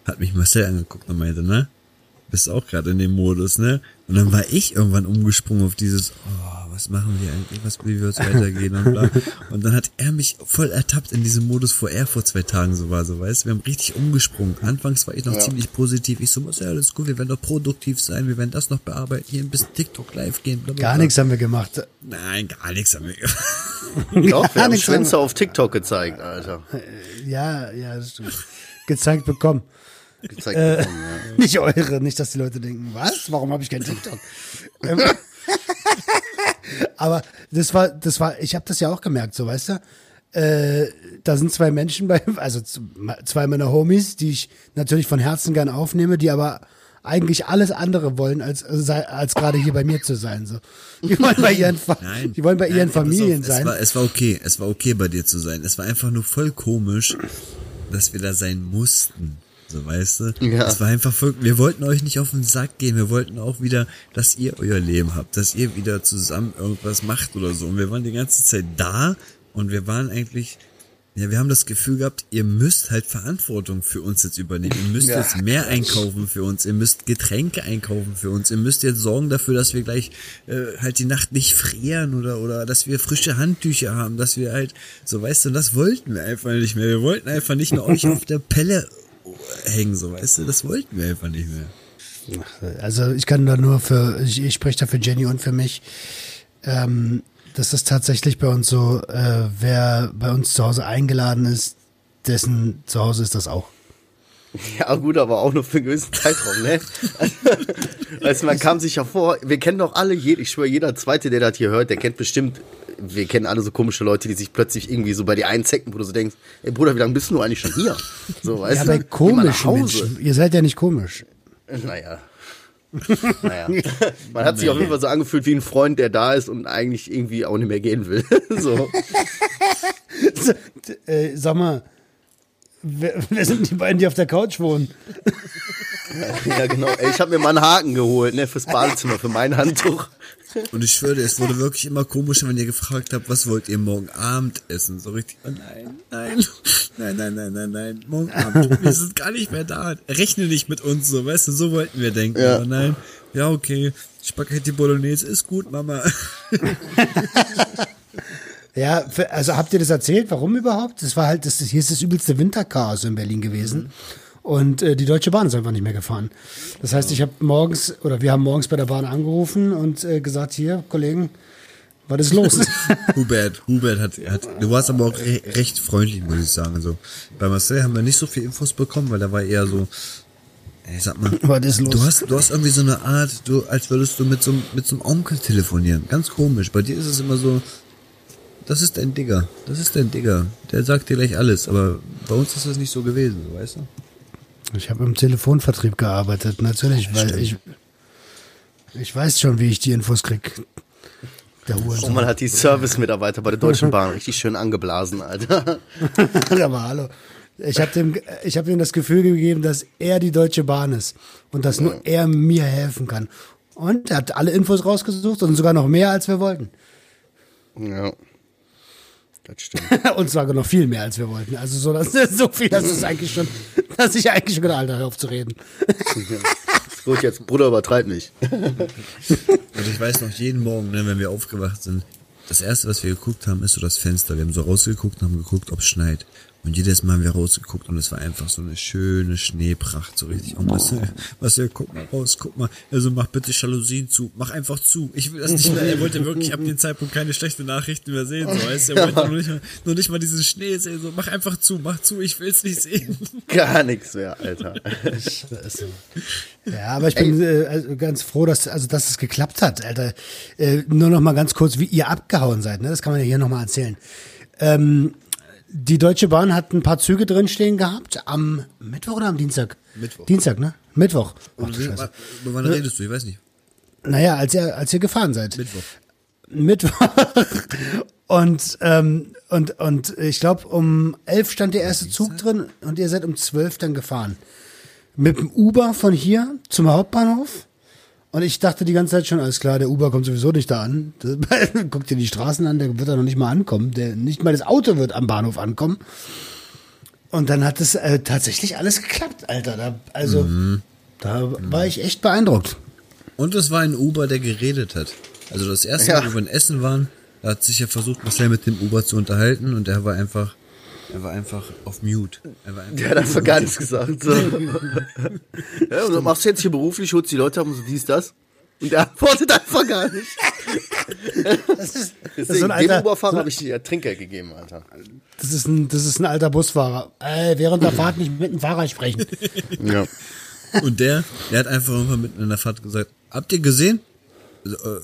C: hat mich Marcel angeguckt und meinte, ne? Bist auch gerade in dem Modus, ne? Und dann war ich irgendwann umgesprungen auf dieses, oh, was machen wir eigentlich, was, wie wird's weitergehen und bla. [LAUGHS] Und dann hat er mich voll ertappt in diesem Modus, wo er vor zwei Tagen so war, so weißt Wir haben richtig umgesprungen. Anfangs war ich noch
D: Ja.
C: ziemlich positiv. Ich so, muss ja alles gut, wir werden doch produktiv sein, wir werden das noch bearbeiten, hier ein bisschen TikTok live gehen, bla, bla,
B: Gar
C: bla.
B: nichts haben wir gemacht.
C: Nein, gar nichts haben wir gemacht. [LAUGHS]
D: Doch, wir
B: Gar
D: haben Schwänze auf TikTok gezeigt, Alter.
B: Ja, ja, das stimmt. Gezeigt bekommen.
D: Gezeigt
B: Äh,
D: bekommen, ja. [LAUGHS]
B: Nicht eure, nicht, dass die Leute denken, was? Warum habe ich kein TikTok? Aber das war, das war, ich habe das ja auch gemerkt, so weißt du. Äh, da sind zwei Menschen bei, [LAUGHS] also zwei meiner Homies, die ich natürlich von Herzen gern aufnehme, die aber eigentlich alles andere wollen, als, sei- als gerade hier bei mir zu sein. So. Die [LAUGHS] wollen bei ihren, Fa
C: Nein.
B: die wollen bei
C: Nein,
B: ihren Familien
C: auf,
B: sein.
C: Es war, es war okay, es war okay bei dir zu sein. Es war einfach nur voll komisch, dass wir da sein mussten. So, weißt du?
D: Ja.
C: Es war einfach voll, wir wollten euch nicht auf den Sack gehen. Wir wollten auch wieder, dass ihr euer Leben habt, dass ihr wieder zusammen irgendwas macht oder so. Und wir waren die ganze Zeit da und wir waren eigentlich, ja, wir haben das Gefühl gehabt, ihr müsst halt Verantwortung für uns jetzt übernehmen. Ihr müsst
D: Ja.
C: jetzt mehr einkaufen für uns. Ihr müsst Getränke einkaufen für uns. Ihr müsst jetzt sorgen dafür, dass wir gleich äh, halt die Nacht nicht frieren oder oder dass wir frische Handtücher haben, dass wir halt so weißt du, das wollten wir einfach nicht mehr. Wir wollten einfach nicht mehr euch [LAUGHS] auf der Pelle hängen, so weißt du, das wollten wir einfach nicht mehr.
B: Also ich kann da nur für, ich, ich spreche da für Jenny und für mich. Ähm, das ist tatsächlich bei uns so, äh, wer bei uns zu Hause eingeladen ist, dessen zu Hause ist das auch. [LAUGHS]
D: Ja, gut, aber auch nur für einen gewissen Zeitraum, ne? [LAUGHS] Also man kam sich ja vor, wir kennen doch alle, ich schwöre, jeder Zweite, der das hier hört, der kennt bestimmt, wir kennen alle so komische Leute, die sich plötzlich irgendwie so bei dir einzecken, wo du so denkst, ey Bruder, wie lange bist du eigentlich schon hier? So, weißt
B: Ja,
D: du? Hause.
B: Menschen. Ihr seid ja nicht komisch.
D: Naja. naja. Man hat sich auf jeden Fall so angefühlt wie ein Freund, der da ist und eigentlich irgendwie auch nicht mehr gehen will. [LAUGHS] so.
B: äh, sag mal, wer, wer sind die beiden, die auf der Couch wohnen? [LAUGHS]
D: Ja, genau. Ey, ich habe mir mal einen Haken geholt, ne, fürs Badezimmer, für mein Handtuch.
C: Und ich schwöre, es wurde wirklich immer komischer, wenn ihr gefragt habt, was wollt ihr morgen Abend essen? So richtig, oh nein, nein, nein, nein, nein, nein, nein, morgen Abend, [LAUGHS] wir sind gar nicht mehr da. Rechne nicht mit uns so, weißt du, so wollten wir denken.
D: Ja.
C: Aber nein, ja okay, Spaghetti Bolognese ist gut, Mama. [LAUGHS]
B: Ja, also habt ihr das erzählt? Warum überhaupt? Das war halt, das, hier ist das übelste Winterchaos in Berlin gewesen. Und äh, die Deutsche Bahn ist einfach nicht mehr gefahren. Das heißt, ich habe morgens, oder wir haben morgens bei der Bahn angerufen und äh, gesagt, hier, Kollegen, was ist los? [LAUGHS]
C: Hubert, Hubert hat, hat, du warst aber auch re recht freundlich, muss ich sagen. Also, bei Marcel haben wir nicht so viel Infos bekommen, weil da war eher so, ey, sag mal,
B: was ist los?
C: Du hast, du hast irgendwie so eine Art, du, als würdest du mit so, mit so einem Onkel telefonieren. Ganz komisch. Bei dir ist es immer so, das ist dein Digger. Das ist dein Digger. Der sagt dir gleich alles. Aber bei uns ist das nicht so gewesen, weißt du?
B: Ich habe im Telefonvertrieb gearbeitet, natürlich, weil ich, ich weiß schon, wie ich die Infos krieg. Der
D: Und man hat die Service-Mitarbeiter bei der Deutschen [LAUGHS] Bahn richtig schön angeblasen, Alter. [LAUGHS]
B: Aber hallo. Ich habe dem, ich hab ihm das Gefühl gegeben, dass er die Deutsche Bahn ist und dass nur er mir helfen kann. Und er hat alle Infos rausgesucht und sogar noch mehr, als wir wollten.
D: Ja. Das stimmt. [LAUGHS]
B: und zwar noch viel mehr, als wir wollten. Also so, dass, [LAUGHS] so viel, dass es eigentlich schon, dass ich eigentlich schon gedacht, Alter, hör auf zu reden. [LAUGHS]
D: Gut, jetzt, Bruder, übertreib nicht.
C: Und ich weiß noch, jeden Morgen, ne, wenn wir aufgewacht sind, das erste, was wir geguckt haben, ist so das Fenster. Wir haben so rausgeguckt und haben geguckt, ob es schneit. Und jedes Mal haben wir rausgeguckt und es war einfach so eine schöne Schneepracht, so richtig. Und was, was, guck mal raus, guck mal. Also mach bitte Jalousien zu, mach einfach zu. Ich will das nicht mehr. Er wollte wirklich ab dem Zeitpunkt keine schlechten Nachrichten mehr sehen, so weißt du. Er wollte nur nicht, mal, nur nicht mal diesen Schnee sehen, so mach einfach zu, mach zu, ich will's nicht sehen. [LAUGHS]
D: Gar nichts mehr, Alter.
B: Ja, aber ich bin äh, also ganz froh, dass, also, dass es geklappt hat, Alter. Äh, nur noch mal ganz kurz, wie ihr abgehauen seid, ne? Das kann man ja hier noch mal erzählen. Ähm, die Deutsche Bahn hat ein paar Züge drinstehen gehabt am Mittwoch oder am Dienstag?
C: Mittwoch.
B: Dienstag, ne? Mittwoch. Ach, du Scheiße.
C: wann redest du? Ich weiß nicht.
B: Naja, als ihr, als ihr gefahren seid.
C: Mittwoch.
B: Mittwoch. [LAUGHS] Und, ähm, und, und ich glaube, um elf stand der erste Zug drin und ihr seid um zwölf dann gefahren. Mit dem Uber von hier zum Hauptbahnhof Und ich dachte die ganze Zeit schon, alles klar, der Uber kommt sowieso nicht da an. [LAUGHS] Guck dir die Straßen an, der wird da noch nicht mal ankommen. Der, nicht mal das Auto wird am Bahnhof ankommen. Und dann hat es äh, tatsächlich alles geklappt, Alter. Da, also,
C: Mhm.
B: da war ich echt beeindruckt.
C: Und es war ein Uber, der geredet hat. Also das erste
D: Ja.
C: Mal, wo wir in Essen waren, da hat sich ja versucht, Marcel mit dem Uber zu unterhalten und er war einfach, er war einfach auf Mute. Er war einfach
D: Der hat einfach gar nichts [LAUGHS] gesagt. So. [LAUGHS] ja, und du machst jetzt hier beruflich, holst die Leute ab und so dies, das. Und er antwortet einfach gar nicht. [LAUGHS]
B: Das ist, das ist so ein
D: dem
B: alter, so,
D: habe ich dir Trinkgeld gegeben, Alter.
B: das ist ein, das ist ein alter Busfahrer. Äh, während der Fahrt nicht mit dem Fahrer sprechen.
D: Ja.
C: Und der, der hat einfach irgendwann mitten in der Fahrt gesagt, habt ihr gesehen? Also, äh,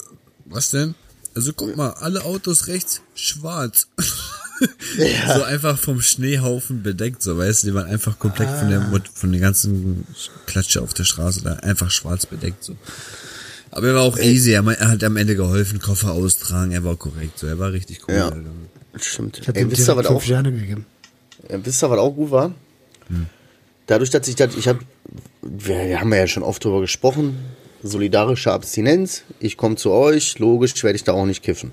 C: was denn? Also guck mal, alle Autos rechts schwarz. So einfach vom Schneehaufen bedeckt, so weißt du, die waren einfach komplett von der Mut- von der ganzen Klatsche auf der Straße da einfach schwarz bedeckt so. Aber er war auch easy, er, hat am Ende geholfen, Koffer austragen, er war korrekt, so, er war richtig cool.
D: Ja.
C: Alter.
D: Stimmt.
B: Ich habe
D: Ey, wisst ihr, was auch,
B: Sterne gegeben.
D: wisst ihr, was auch gut war? Dadurch, dass ich das, ich habe, wir, wir haben ja schon oft drüber gesprochen, solidarische Abstinenz, ich komme zu euch, logisch werde ich da auch nicht kiffen.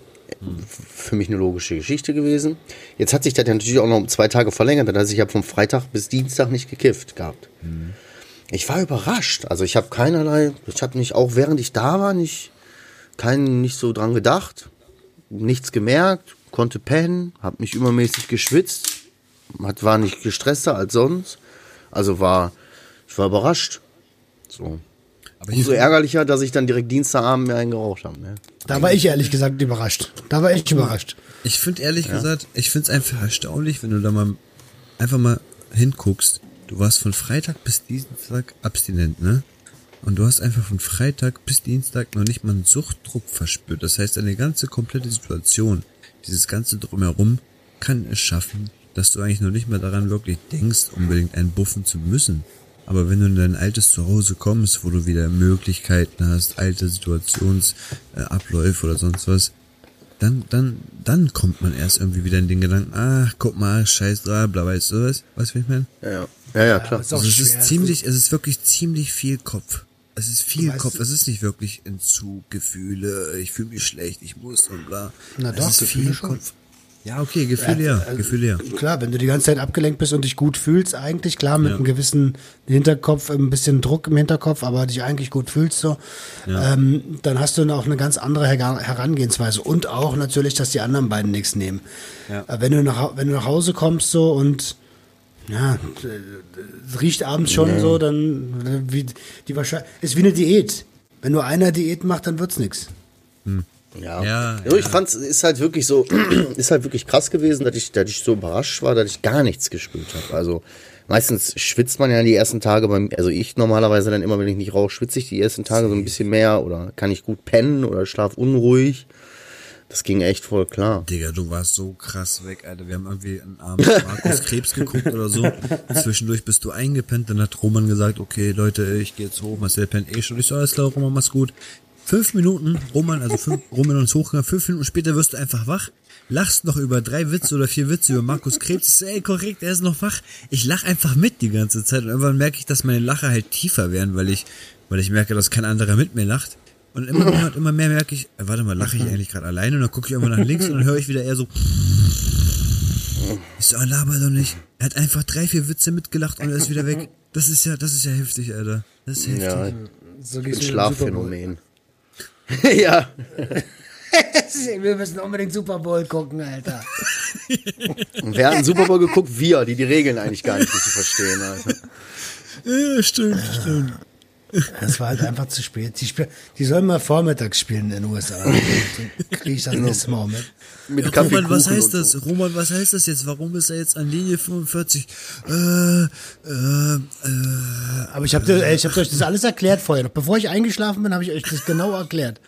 D: Für mich eine logische Geschichte gewesen. Jetzt hat sich das ja natürlich auch noch um zwei Tage verlängert, das heißt, ich habe vom Freitag bis Dienstag nicht gekifft gehabt. Ich war überrascht. Also ich habe keinerlei, ich habe mich auch während ich da war nicht, kein, nicht so dran gedacht, nichts gemerkt, konnte pennen, habe mich übermäßig geschwitzt, hat, war nicht gestresster als sonst. Also war, ich war überrascht. So.
C: Aber
D: Umso ärgerlicher, dass ich dann direkt Dienstagabend mir einen geraucht habe. Ne?
B: Da war ich ehrlich gesagt überrascht. Da war ich überrascht.
C: Ich finde ehrlich gesagt, ich finde es einfach erstaunlich, wenn du da mal einfach mal hinguckst. Du warst von Freitag bis Dienstag abstinent, ne? Und du hast einfach von Freitag bis Dienstag noch nicht mal einen Suchtdruck verspürt. Das heißt, deine ganze komplette Situation, dieses ganze Drumherum, kann es schaffen, dass du eigentlich noch nicht mehr daran wirklich denkst, unbedingt einen buffen zu müssen. Aber wenn du in dein altes Zuhause kommst, wo du wieder Möglichkeiten hast, alte Situationsabläufe oder sonst was, dann, dann, dann kommt man erst irgendwie wieder in den Gedanken, ach, guck mal, scheiß da, bla, weißt du was? Weißt du, wie ich meine?
D: Ja, ja, ja, ja klar.
C: Also es ist ziemlich, es ist wirklich ziemlich viel Kopf. Es ist viel
B: Weißt
C: Kopf.
B: du-
C: Es ist nicht wirklich Entzug, Gefühle, ich fühle mich schlecht, ich muss und bla.
B: Na
C: es
B: doch,
C: ist
B: Gefühle
C: viel
B: schon.
C: Kopf. Ja, okay, Gefühle ja,
B: also-
C: Gefühle ja.
B: Klar, wenn du die ganze Zeit abgelenkt bist und dich gut fühlst, eigentlich klar mit
C: Ja.
B: einem gewissen Hinterkopf, ein bisschen Druck im Hinterkopf, aber dich eigentlich gut fühlst so, ähm, dann hast du auch eine ganz andere Her Herangehensweise und auch natürlich, dass die anderen beiden nichts nehmen.
C: Ja.
B: Äh, Wenn du nach wenn du nach Hause kommst so und ja, äh, es riecht abends schon so, dann äh, wie die wahrscheinlich ist wie eine Diät. Wenn nur einer Diät macht, dann wird's nichts.
D: Ja,
C: Ja,
D: also ich
C: ja.
D: fand's ist halt wirklich so, [CLEARS THROAT] ist halt wirklich krass gewesen, dass ich, dass ich so überrascht war, dass ich gar nichts gespürt habe. Also meistens schwitzt man ja die ersten Tage beim, also ich normalerweise dann immer, wenn ich nicht rauche, schwitze ich die ersten Tage so ein bisschen mehr oder kann ich gut pennen oder schlaf unruhig. Das ging echt voll klar.
C: Digga, du warst so krass weg, Alter. Wir haben irgendwie einen Abend Markus [LAUGHS] Krebs geguckt oder so. Zwischendurch bist du eingepennt. Dann hat Roman gesagt, okay, Leute, ich gehe jetzt hoch. Marcel pennt eh schon. Ich so, alles klar, Roman, mach's gut. Fünf Minuten, Roman, also fünf, Roman und hochgegangen. Fünf Minuten später wirst du einfach wach. Lachst noch über drei Witze oder vier Witze über Markus Krebs. Ey, korrekt, er ist noch wach. Ich lach einfach mit die ganze Zeit. Und irgendwann merke ich, dass meine Lacher halt tiefer werden, weil ich, weil ich merke, dass kein anderer mit mir lacht. Und immer mehr und immer mehr merke ich, äh, warte mal, lache ich eigentlich gerade alleine? Und dann gucke ich irgendwann nach links und dann höre ich wieder eher so. Ich so, laber doch nicht. Er hat einfach drei, vier Witze mitgelacht und er ist wieder weg. Das ist ja, das ist ja heftig, Alter. Das ist heftig.
D: Ja,
B: So
D: ein. Schlafphänomen. [LAUGHS] ja. [LAUGHS]
B: Wir müssen unbedingt Super Bowl gucken, Alter. [LAUGHS]
D: Und wer hat einen Super Bowl geguckt? Wir, die die Regeln eigentlich gar nicht richtig verstehen. Alter.
C: Ja, stimmt, stimmt.
B: Das war halt einfach zu spät. Die, spiel, die sollen mal vormittags spielen in den USA. [LAUGHS] Kriege ich das nächste Mal mit.
D: Mit
C: Ja,
D: Kaffee,
C: Roman, was heißt das?
D: So.
C: Roman, was heißt das jetzt? Warum ist er jetzt an Linie 45? Äh, äh, äh,
B: Aber ich habe dir, ich hab euch das alles erklärt vorher. Noch bevor ich eingeschlafen bin, habe ich euch das genau erklärt.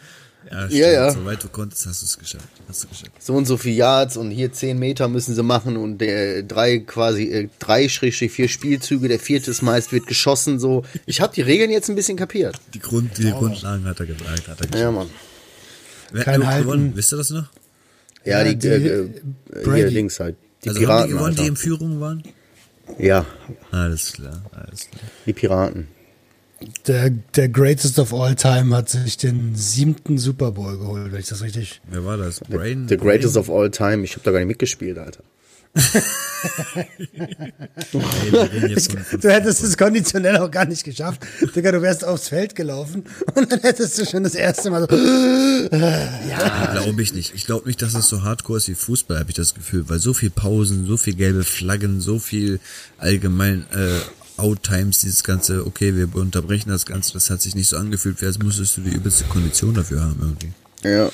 C: Ja,
D: Ja, ja.
C: Soweit du konntest, hast du es geschafft. Hast du geschafft.
D: so und so viel Yards und hier 10 Meter müssen sie machen und der drei quasi äh, drei Schrägstrich vier Spielzüge, der vierte ist meist wird geschossen so. Ich habe die Regeln jetzt ein bisschen kapiert.
C: Die, Grund, die Grundlagen hat er gesagt. Hat er geschafft.
D: Ja, Mann.
C: Wer hat
B: Kein Halten.
C: gewonnen? Wisst ihr das noch?
D: Ja,
B: Ja,
D: die,
B: die-
D: äh, äh, hier. Dings halt. Die
C: also haben die
D: Piraten.
C: gewonnen, die
D: Alter.
C: in Führung waren?
D: ja,
C: Alles klar, alles klar.
D: die Piraten.
B: Der, der Greatest of All Time hat sich den siebten Super Bowl geholt, wenn ich das richtig.
C: Wer war das? Brain?
D: The greatest of all time. Ich habe da gar nicht mitgespielt, Alter. [LAUGHS]
B: Du hättest es konditionell auch gar nicht geschafft. Digga, du wärst aufs Feld gelaufen und dann hättest du schon das erste Mal so.
C: Glaube ich nicht. Ich glaube nicht, dass es so hardcore ist wie Fußball, habe ich das Gefühl. Weil so viel Pausen, so viel gelbe Flaggen, so viel allgemein äh, Out-Times, dieses ganze, okay, wir unterbrechen das Ganze, das hat sich nicht so angefühlt, wie als müsstest du die übelste Kondition dafür haben irgendwie.
D: Ja.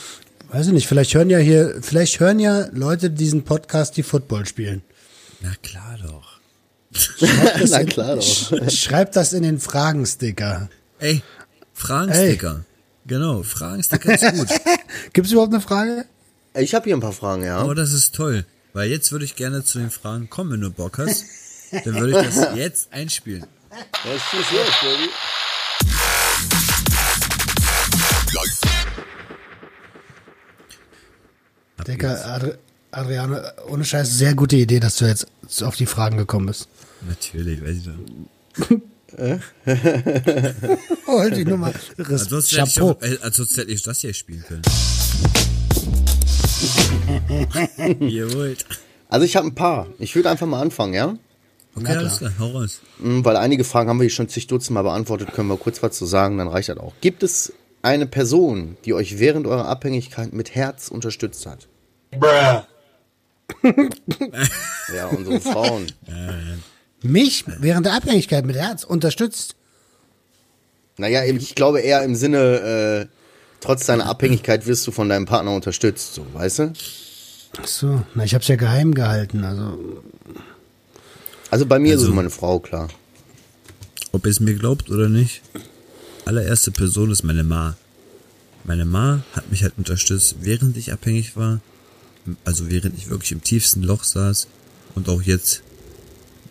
B: Weiß ich nicht, vielleicht hören ja hier, vielleicht hören ja Leute diesen Podcast, die Football spielen.
C: Na klar doch.
B: Schreibt [LAUGHS] das
D: Na
B: in-
D: klar doch.
B: sch- Schreibt das in den Fragensticker.
C: Ey, Fragensticker. Genau, Fragensticker ist gut. [LAUGHS]
B: Gibt's überhaupt eine Frage?
D: Ich habe hier ein paar Fragen, ja.
C: Oh, das ist toll. Weil jetzt würde ich gerne zu den Fragen kommen, wenn du Bock hast. Dann würde ich das jetzt einspielen.
D: Was ist los, Baby?
B: Digga, Adri Adriano, ohne Scheiß, sehr gute Idee, dass du jetzt auf die Fragen gekommen bist.
C: Natürlich, weiß ich doch.
B: Oh, [LAUGHS] halt die Nummer.
C: Ansonsten hätte, auch, äh, ansonsten hätte ich das hier spielen können. [LAUGHS] Jawohl.
D: Also ich habe ein paar. Ich würde einfach mal anfangen, ja?
C: Okay, alles klar, hau raus.
D: Mm, Weil einige Fragen haben wir hier schon zig Dutzend Mal beantwortet, können wir kurz was zu sagen, dann reicht das auch. Gibt es eine Person, die euch während eurer Abhängigkeit mit Herz unterstützt hat? [LAUGHS] ja, unsere Frauen.
B: Mich während der Abhängigkeit mit Herz unterstützt.
D: Naja, ich glaube eher im Sinne, äh, trotz deiner Abhängigkeit wirst du von deinem Partner unterstützt, so, weißt du?
B: Ach so, na, ich hab's ja geheim gehalten, also.
D: Also bei mir ist
C: Also-
D: es meine Frau, klar.
C: Ob ihr es mir glaubt oder nicht, allererste Person ist meine Ma. Meine Ma hat mich halt unterstützt, während ich abhängig war, also während ich wirklich im tiefsten Loch saß und auch jetzt,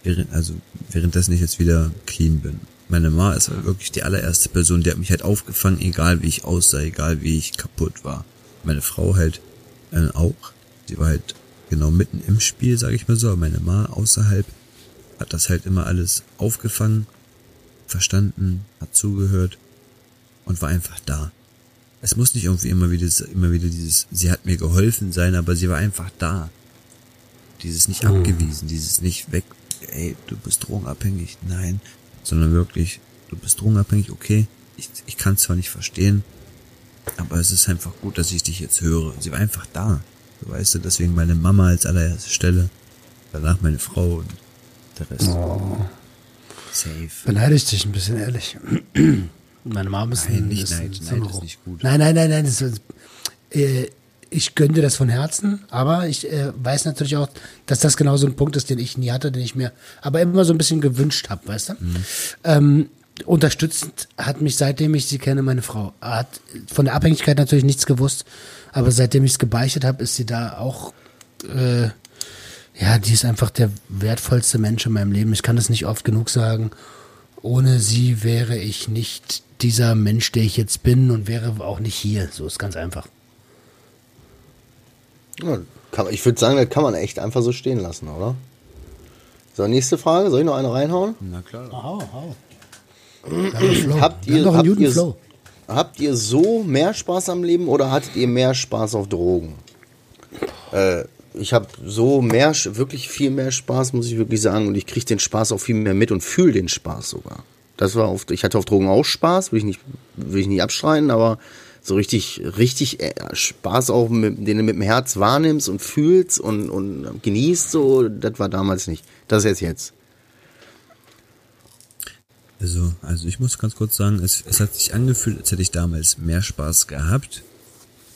C: während, also währenddessen ich jetzt wieder clean bin. Meine Ma ist halt wirklich die allererste Person, die hat mich halt aufgefangen, egal wie ich aussah, egal wie ich kaputt war. Meine Frau halt äh, auch. Sie war halt genau mitten im Spiel, sage ich mal so, aber meine Ma außerhalb hat das halt immer alles aufgefangen, verstanden, hat zugehört und war einfach da. Es muss nicht irgendwie immer wieder, immer wieder dieses, sie hat mir geholfen sein, aber sie war einfach da. Dieses nicht abgewiesen, dieses nicht weg, ey, du bist drogenabhängig, nein, sondern wirklich, du bist drogenabhängig, okay, ich, ich kann zwar nicht verstehen, aber es ist einfach gut, dass ich dich jetzt höre. Sie war einfach da. Du weißt du, deswegen meine Mama als allererste Stelle, danach meine Frau und der Rest. Safe.
B: Beneide ich dich ein bisschen, ehrlich. [CLEARS THROAT] Meine Mom ist
C: Nein,
B: ein,
C: nicht
B: ist ein-
C: Neid.
B: ist
C: nicht gut.
B: Nein, nein, nein, nein. Das ist, äh, ich gönne dir das von Herzen, aber ich äh, weiß natürlich auch, dass das genau so ein Punkt ist, den ich nie hatte, den ich mir aber immer so ein bisschen gewünscht habe, weißt du?
C: Mhm.
B: Ähm, unterstützend hat mich, seitdem ich sie kenne, meine Frau. Hat von der Abhängigkeit natürlich nichts gewusst, aber seitdem ich es gebeichtet habe, ist sie da auch äh, ja, die ist einfach der wertvollste Mensch in meinem Leben. Ich kann das nicht oft genug sagen. Ohne sie wäre ich nicht dieser Mensch, der ich jetzt bin und wäre auch nicht hier. So ist ganz einfach.
D: Ja, kann, ich würde sagen, das kann man echt einfach so stehen lassen, oder? So, nächste Frage. Soll ich noch eine reinhauen?
C: Na klar.
B: Hau, hau. [CLEARS THROAT]
D: Habt ihr, habt, ihr, habt ihr so mehr Spaß am Leben oder hattet ihr mehr Spaß auf Drogen? Äh, ich habe so mehr, wirklich viel mehr Spaß, muss ich wirklich sagen. Und ich kriege den Spaß auch viel mehr mit und fühle den Spaß sogar. Das war oft, ich hatte auf Drogen auch Spaß, will ich nicht, will ich nicht abstreiten, aber so richtig, richtig äh, Spaß auch, mit, den du mit dem Herz wahrnimmst und fühlst und, und genießt, so, das war damals nicht. Das ist jetzt jetzt.
C: Also, also ich muss ganz kurz sagen, es, es hat sich angefühlt, als hätte ich damals mehr Spaß gehabt.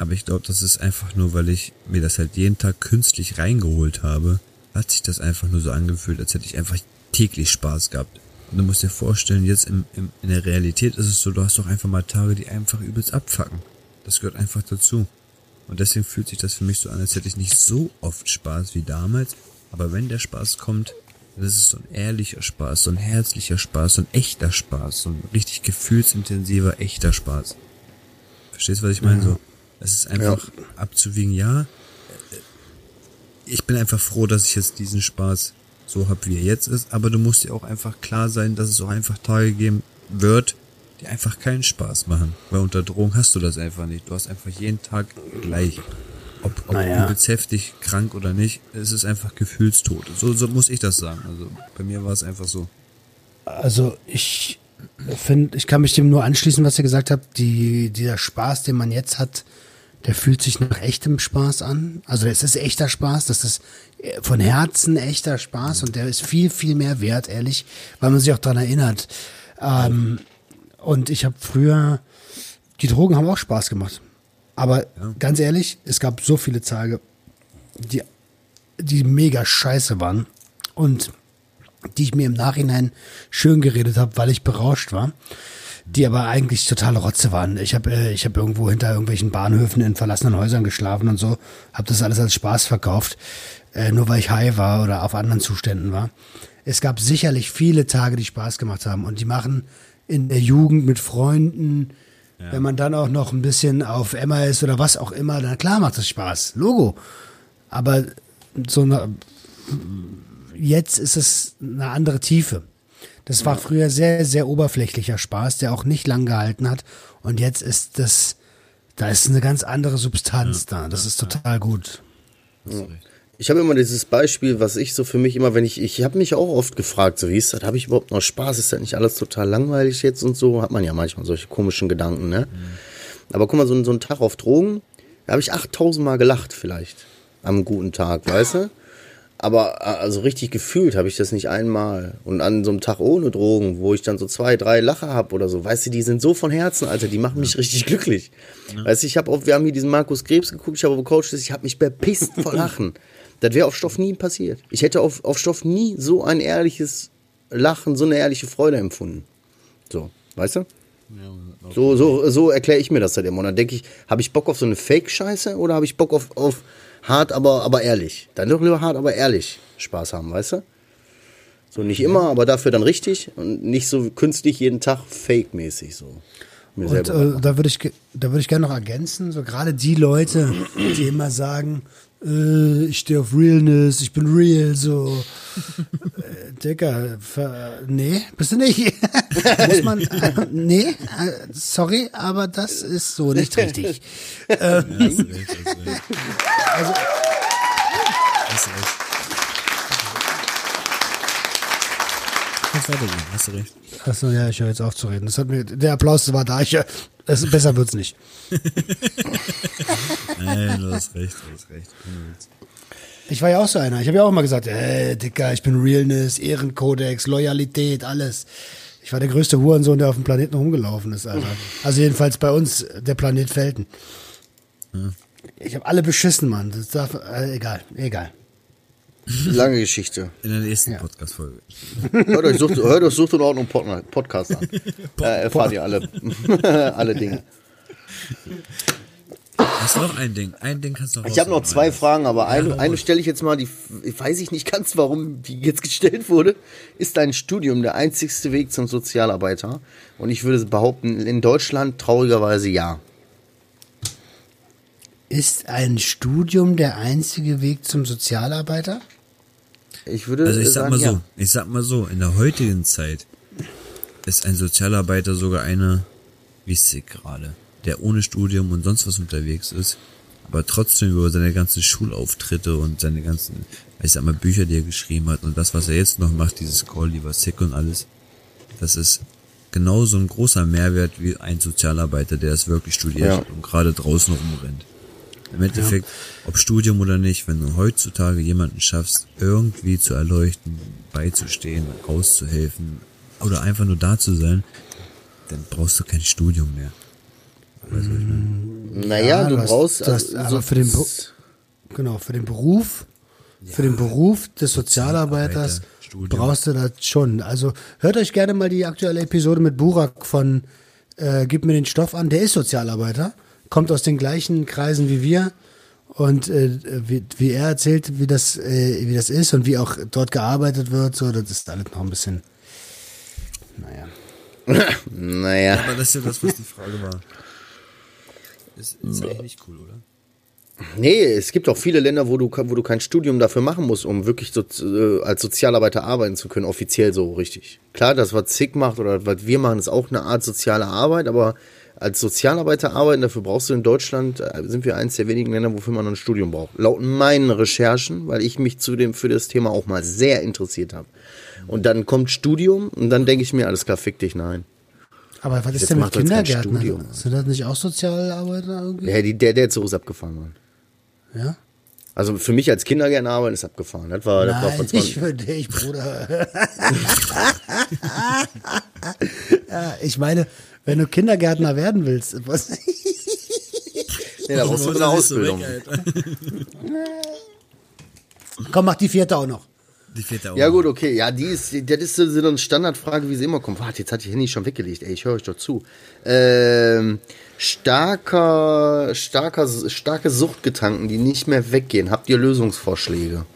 C: Aber ich glaube, das ist einfach nur, weil ich mir das halt jeden Tag künstlich reingeholt habe, hat sich das einfach nur so angefühlt, als hätte ich einfach täglich Spaß gehabt. Und du musst dir vorstellen, jetzt im, im, in der Realität ist es so, du hast doch einfach mal Tage, die einfach übelst abfacken. Das gehört einfach dazu. Und deswegen fühlt sich das für mich so an, als hätte ich nicht so oft Spaß wie damals. Aber wenn der Spaß kommt, dann ist es so ein ehrlicher Spaß, so ein herzlicher Spaß, so ein echter Spaß, so ein richtig gefühlsintensiver, echter Spaß. Verstehst du, was ich meine? So, es ist einfach abzuwiegen, ja. Ich bin einfach froh, dass ich jetzt diesen Spaß so hab, wie er jetzt ist, aber du musst dir auch einfach klar sein, dass es auch einfach Tage geben wird, die einfach keinen Spaß machen. Weil unter Drogen hast du das einfach nicht. Du hast einfach jeden Tag gleich. Ob, ob
B: Naja.
C: du jetzt heftig krank oder nicht, es ist einfach Gefühlstod. So, so muss ich das sagen. Also bei mir war es einfach so.
B: Also ich finde, ich kann mich dem nur anschließen, was ihr gesagt habt. Die, dieser Spaß, den man jetzt hat, der fühlt sich nach echtem Spaß an. Also es ist echter Spaß, das ist äh, von Herzen echter Spaß und der ist viel, viel mehr wert, ehrlich, weil man sich auch dran erinnert. Ähm, und ich habe früher, die Drogen haben auch Spaß gemacht. Aber ganz ehrlich, es gab so viele Tage, die, die mega scheiße waren und die ich mir im Nachhinein schön geredet habe, weil ich berauscht war, die aber eigentlich totale Rotze waren. Ich habe äh, ich hab irgendwo hinter irgendwelchen Bahnhöfen in verlassenen Häusern geschlafen und so, habe das alles als Spaß verkauft, äh, nur weil ich high war oder auf anderen Zuständen war. Es gab sicherlich viele Tage, die Spaß gemacht haben und die machen in der Jugend mit Freunden, wenn man dann auch noch ein bisschen auf Emma ist oder was auch immer, dann klar macht das Spaß, Logo. Aber so eine, jetzt ist es eine andere Tiefe. Das war früher sehr, sehr oberflächlicher Spaß, der auch nicht lang gehalten hat. Und jetzt ist das, da ist eine ganz andere Substanz da. Das ist total gut.
D: Ich habe immer dieses Beispiel, was ich so für mich immer, wenn ich, ich habe mich auch oft gefragt, so wie ist das, habe ich überhaupt noch Spaß? Ist das nicht alles total langweilig jetzt und so? Hat man ja manchmal solche komischen Gedanken, ne? Aber guck mal, so, ein- so ein Tag auf Drogen, da habe ich 8000 Mal gelacht vielleicht am guten Tag, weißt du? Aber äh, also richtig gefühlt habe ich das nicht einmal. Und an so einem Tag ohne Drogen, wo ich dann so zwei, drei Lacher habe oder so, weißt du, die sind so von Herzen, Alter, die machen mich richtig glücklich. Weißt du, ich habe auch, wir haben hier diesen Markus Krebs geguckt, ich habe auf Coach, ich habe mich bepisst vor Lachen. Das wäre auf Stoff nie passiert. Ich hätte auf, auf Stoff nie so ein ehrliches Lachen, so eine ehrliche Freude empfunden. So, weißt du? So, so, so erkläre ich mir das halt immer. Und dann denke ich, habe ich Bock auf so eine Fake-Scheiße oder habe ich Bock auf, auf hart, aber, aber ehrlich? Dann doch lieber hart, aber ehrlich Spaß haben, weißt du? So nicht immer, aber dafür dann richtig und nicht so künstlich jeden Tag fake-mäßig so.
B: Und äh, da würde ich, da würde ich gerne noch ergänzen, so gerade die Leute, die immer sagen, äh, ich stehe auf Realness, ich bin real, so. [LAUGHS] Äh, Digga, ver, nee, bist du nicht. [LAUGHS] Muss man, äh, nee, sorry, aber das ist so nicht richtig.
C: Hast recht, hast recht.
B: Also,
C: Hast recht. Kannst weitergehen, hast du recht.
B: achso, ja, ich höre jetzt auf zu reden. Das hat mir, der Applaus war da, ich, äh, das, besser wird's nicht. [LAUGHS]
C: Nein, du hast recht, du hast recht.
B: Ich war ja auch so einer. Ich habe ja auch immer gesagt, äh, Dicker, ich bin Realness, Ehrenkodex, Loyalität, alles. Ich war der größte Hurensohn, der auf dem Planeten rumgelaufen ist, Alter. Also jedenfalls bei uns, der Planet Felten. Ich habe alle beschissen, Mann. Das darf, äh, egal, egal. [LAUGHS]
D: Lange Geschichte.
C: In der nächsten Podcast-Folge. [LAUGHS]
D: Hört euch, sucht, hört euch Sucht und Ordnung Pod- Podcast an. äh, erfahrt ihr alle, [LAUGHS] alle Dinge.
C: Hast du noch ein Ding? Ein Ding kannst du noch
D: Ich habe noch zwei. Fragen, aber eine, eine stelle ich jetzt mal, die weiß ich nicht ganz, warum die jetzt gestellt wurde. Ist dein Studium der einzigste Weg zum Sozialarbeiter? Und ich würde behaupten, in Deutschland traurigerweise ja.
B: Ist ein Studium der einzige Weg zum Sozialarbeiter?
D: Ich würde
C: Also ich sag
D: sagen,
C: mal so,
D: ja.
C: ich sag mal so, in der heutigen Zeit ist ein Sozialarbeiter sogar einer, wie ich sehe gerade, der ohne Studium und sonst was unterwegs ist, aber trotzdem über seine ganzen Schulauftritte und seine ganzen, ich sag mal, Bücher, die er geschrieben hat und das, was er jetzt noch macht, dieses Call, lieber Sick und alles, das ist genauso ein großer Mehrwert wie ein Sozialarbeiter, der es wirklich studiert
D: Ja.
C: und gerade draußen rumrennt. Im Endeffekt, ob Studium oder nicht, wenn du heutzutage jemanden schaffst, irgendwie zu erleuchten, beizustehen, auszuhelfen oder einfach nur da zu sein, dann brauchst du kein Studium mehr. Weißt du, meine?
D: Naja, du
B: hast-
D: brauchst.
B: du hast,
D: also,
B: aber für den, Be- genau, für den Beruf, für den Beruf des Sozialarbeiters
C: Sozialarbeiter, Studium.
B: brauchst du das schon. Also hört euch gerne mal die aktuelle Episode mit Burak von äh, Gib mir den Stoff an. Der ist Sozialarbeiter, kommt aus den gleichen Kreisen wie wir. Und äh, wie, wie er erzählt, wie das, äh, wie das ist und wie auch dort gearbeitet wird, so, das ist alles noch ein bisschen, naja. [LAUGHS]
D: naja.
C: Aber das ist ja das, was die Frage war. Ist, ist eigentlich nicht cool, oder?
D: Nee, es gibt auch viele Länder, wo du, wo du kein Studium dafür machen musst, um wirklich so, äh, als Sozialarbeiter arbeiten zu können, offiziell so richtig. Klar, das, was SIG macht oder was wir machen, ist auch eine Art soziale Arbeit, aber als Sozialarbeiter arbeiten, dafür brauchst du in Deutschland, äh, sind wir eins der wenigen Länder, wofür man ein Studium braucht. Laut meinen Recherchen, weil ich mich zu dem, für das Thema auch mal sehr interessiert habe. Und dann kommt Studium und dann denke ich mir, alles klar, fick dich, nein.
B: Aber was ist
D: Jetzt
B: denn mit
D: er
B: Kindergärtnern?
D: Studium.
B: Sind das nicht auch Sozialarbeiter irgendwie?
D: Ja, die, der, der Zug ist abgefahren, Mann.
B: Ja?
D: Also für mich als Kindergärtner arbeiten ist abgefahren. Das war, das war
B: Nein,
D: von
B: nicht
D: 20.
B: für dich, Bruder. [LAUGHS] [LAUGHS] ja, ich meine, wenn du Kindergärtner werden willst, was, [LAUGHS]
D: Nee, da brauchst du eine Ausbildung. [LAUGHS]
B: komm, mach die vierte auch noch.
C: Die vierte auch.
D: Ja gut, okay. Ja, die ist, das ist so eine Standardfrage, wie sie immer kommt. Warte, jetzt hat die Handy schon weggelegt. Ey, ich höre euch doch zu. Ähm, starker, starker, starke Suchtgedanken, die nicht mehr weggehen. Habt ihr Lösungsvorschläge?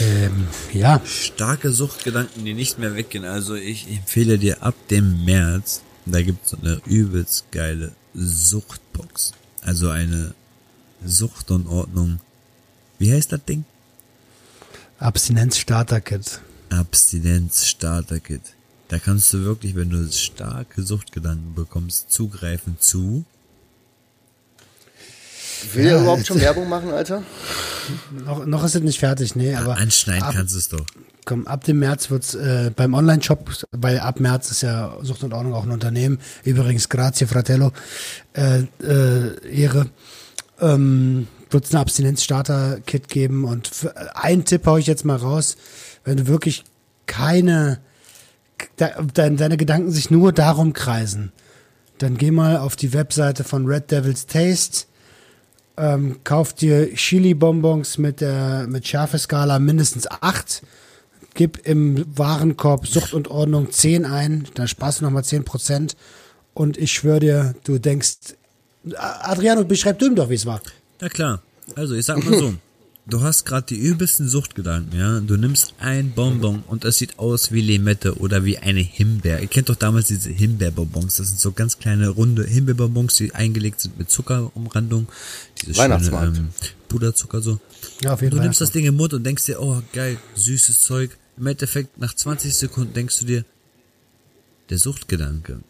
B: Ähm, ja,
C: Starke Suchtgedanken, die nicht mehr weggehen. Also ich empfehle dir ab dem März, da gibt's so eine übelst geile Suchtbox. Also eine Sucht und Ordnung. Wie heißt das Ding?
B: Abstinenz-Starter-Kit.
C: Abstinenz-Starter-Kit. Da kannst du wirklich, wenn du starke Suchtgedanken bekommst, zugreifen zu.
D: Will ihr überhaupt schon Werbung machen, Alter?
B: Noch, noch ist es nicht fertig, nee, aber
C: Anschneiden
B: ab,
C: kannst du es doch.
B: komm, ab dem März wird's äh, beim Online-Shop, weil ab März ist ja Sucht und Ordnung auch ein Unternehmen. Übrigens, grazie fratello, äh, äh, Ehre. Ähm, wird es ein Abstinenz-Starter-Kit geben und für, einen Tipp hau ich jetzt mal raus, wenn du wirklich keine, de, de, deine Gedanken sich nur darum kreisen, dann geh mal auf die Webseite von Red Devil's Taste, ähm, kauf dir Chili-Bonbons mit der mit Schärfeskala mindestens 8, gib im Warenkorb Sucht und Ordnung 10 ein, dann sparst du nochmal 10% und ich schwöre dir, du denkst, Adriano, beschreib du ihm doch, wie es war.
C: Na klar. Also, ich sag mal so. [LAUGHS] Du hast gerade die übelsten Suchtgedanken, ja. Du nimmst ein Bonbon und es sieht aus wie Limette oder wie eine Himbeer. Ihr kennt doch damals diese Himbeerbonbons. Das sind so ganz kleine runde Himbeerbonbons, die eingelegt sind mit Zuckerumrandung. Diese
D: Weihnachtsmarkt.
C: Schöne, ähm, Puderzucker so.
B: Ja, auf jeden
C: Du nimmst das Ding im Mund und denkst dir, oh geil, süßes Zeug. Im Endeffekt, nach 20 Sekunden denkst du dir, der Suchtgedanke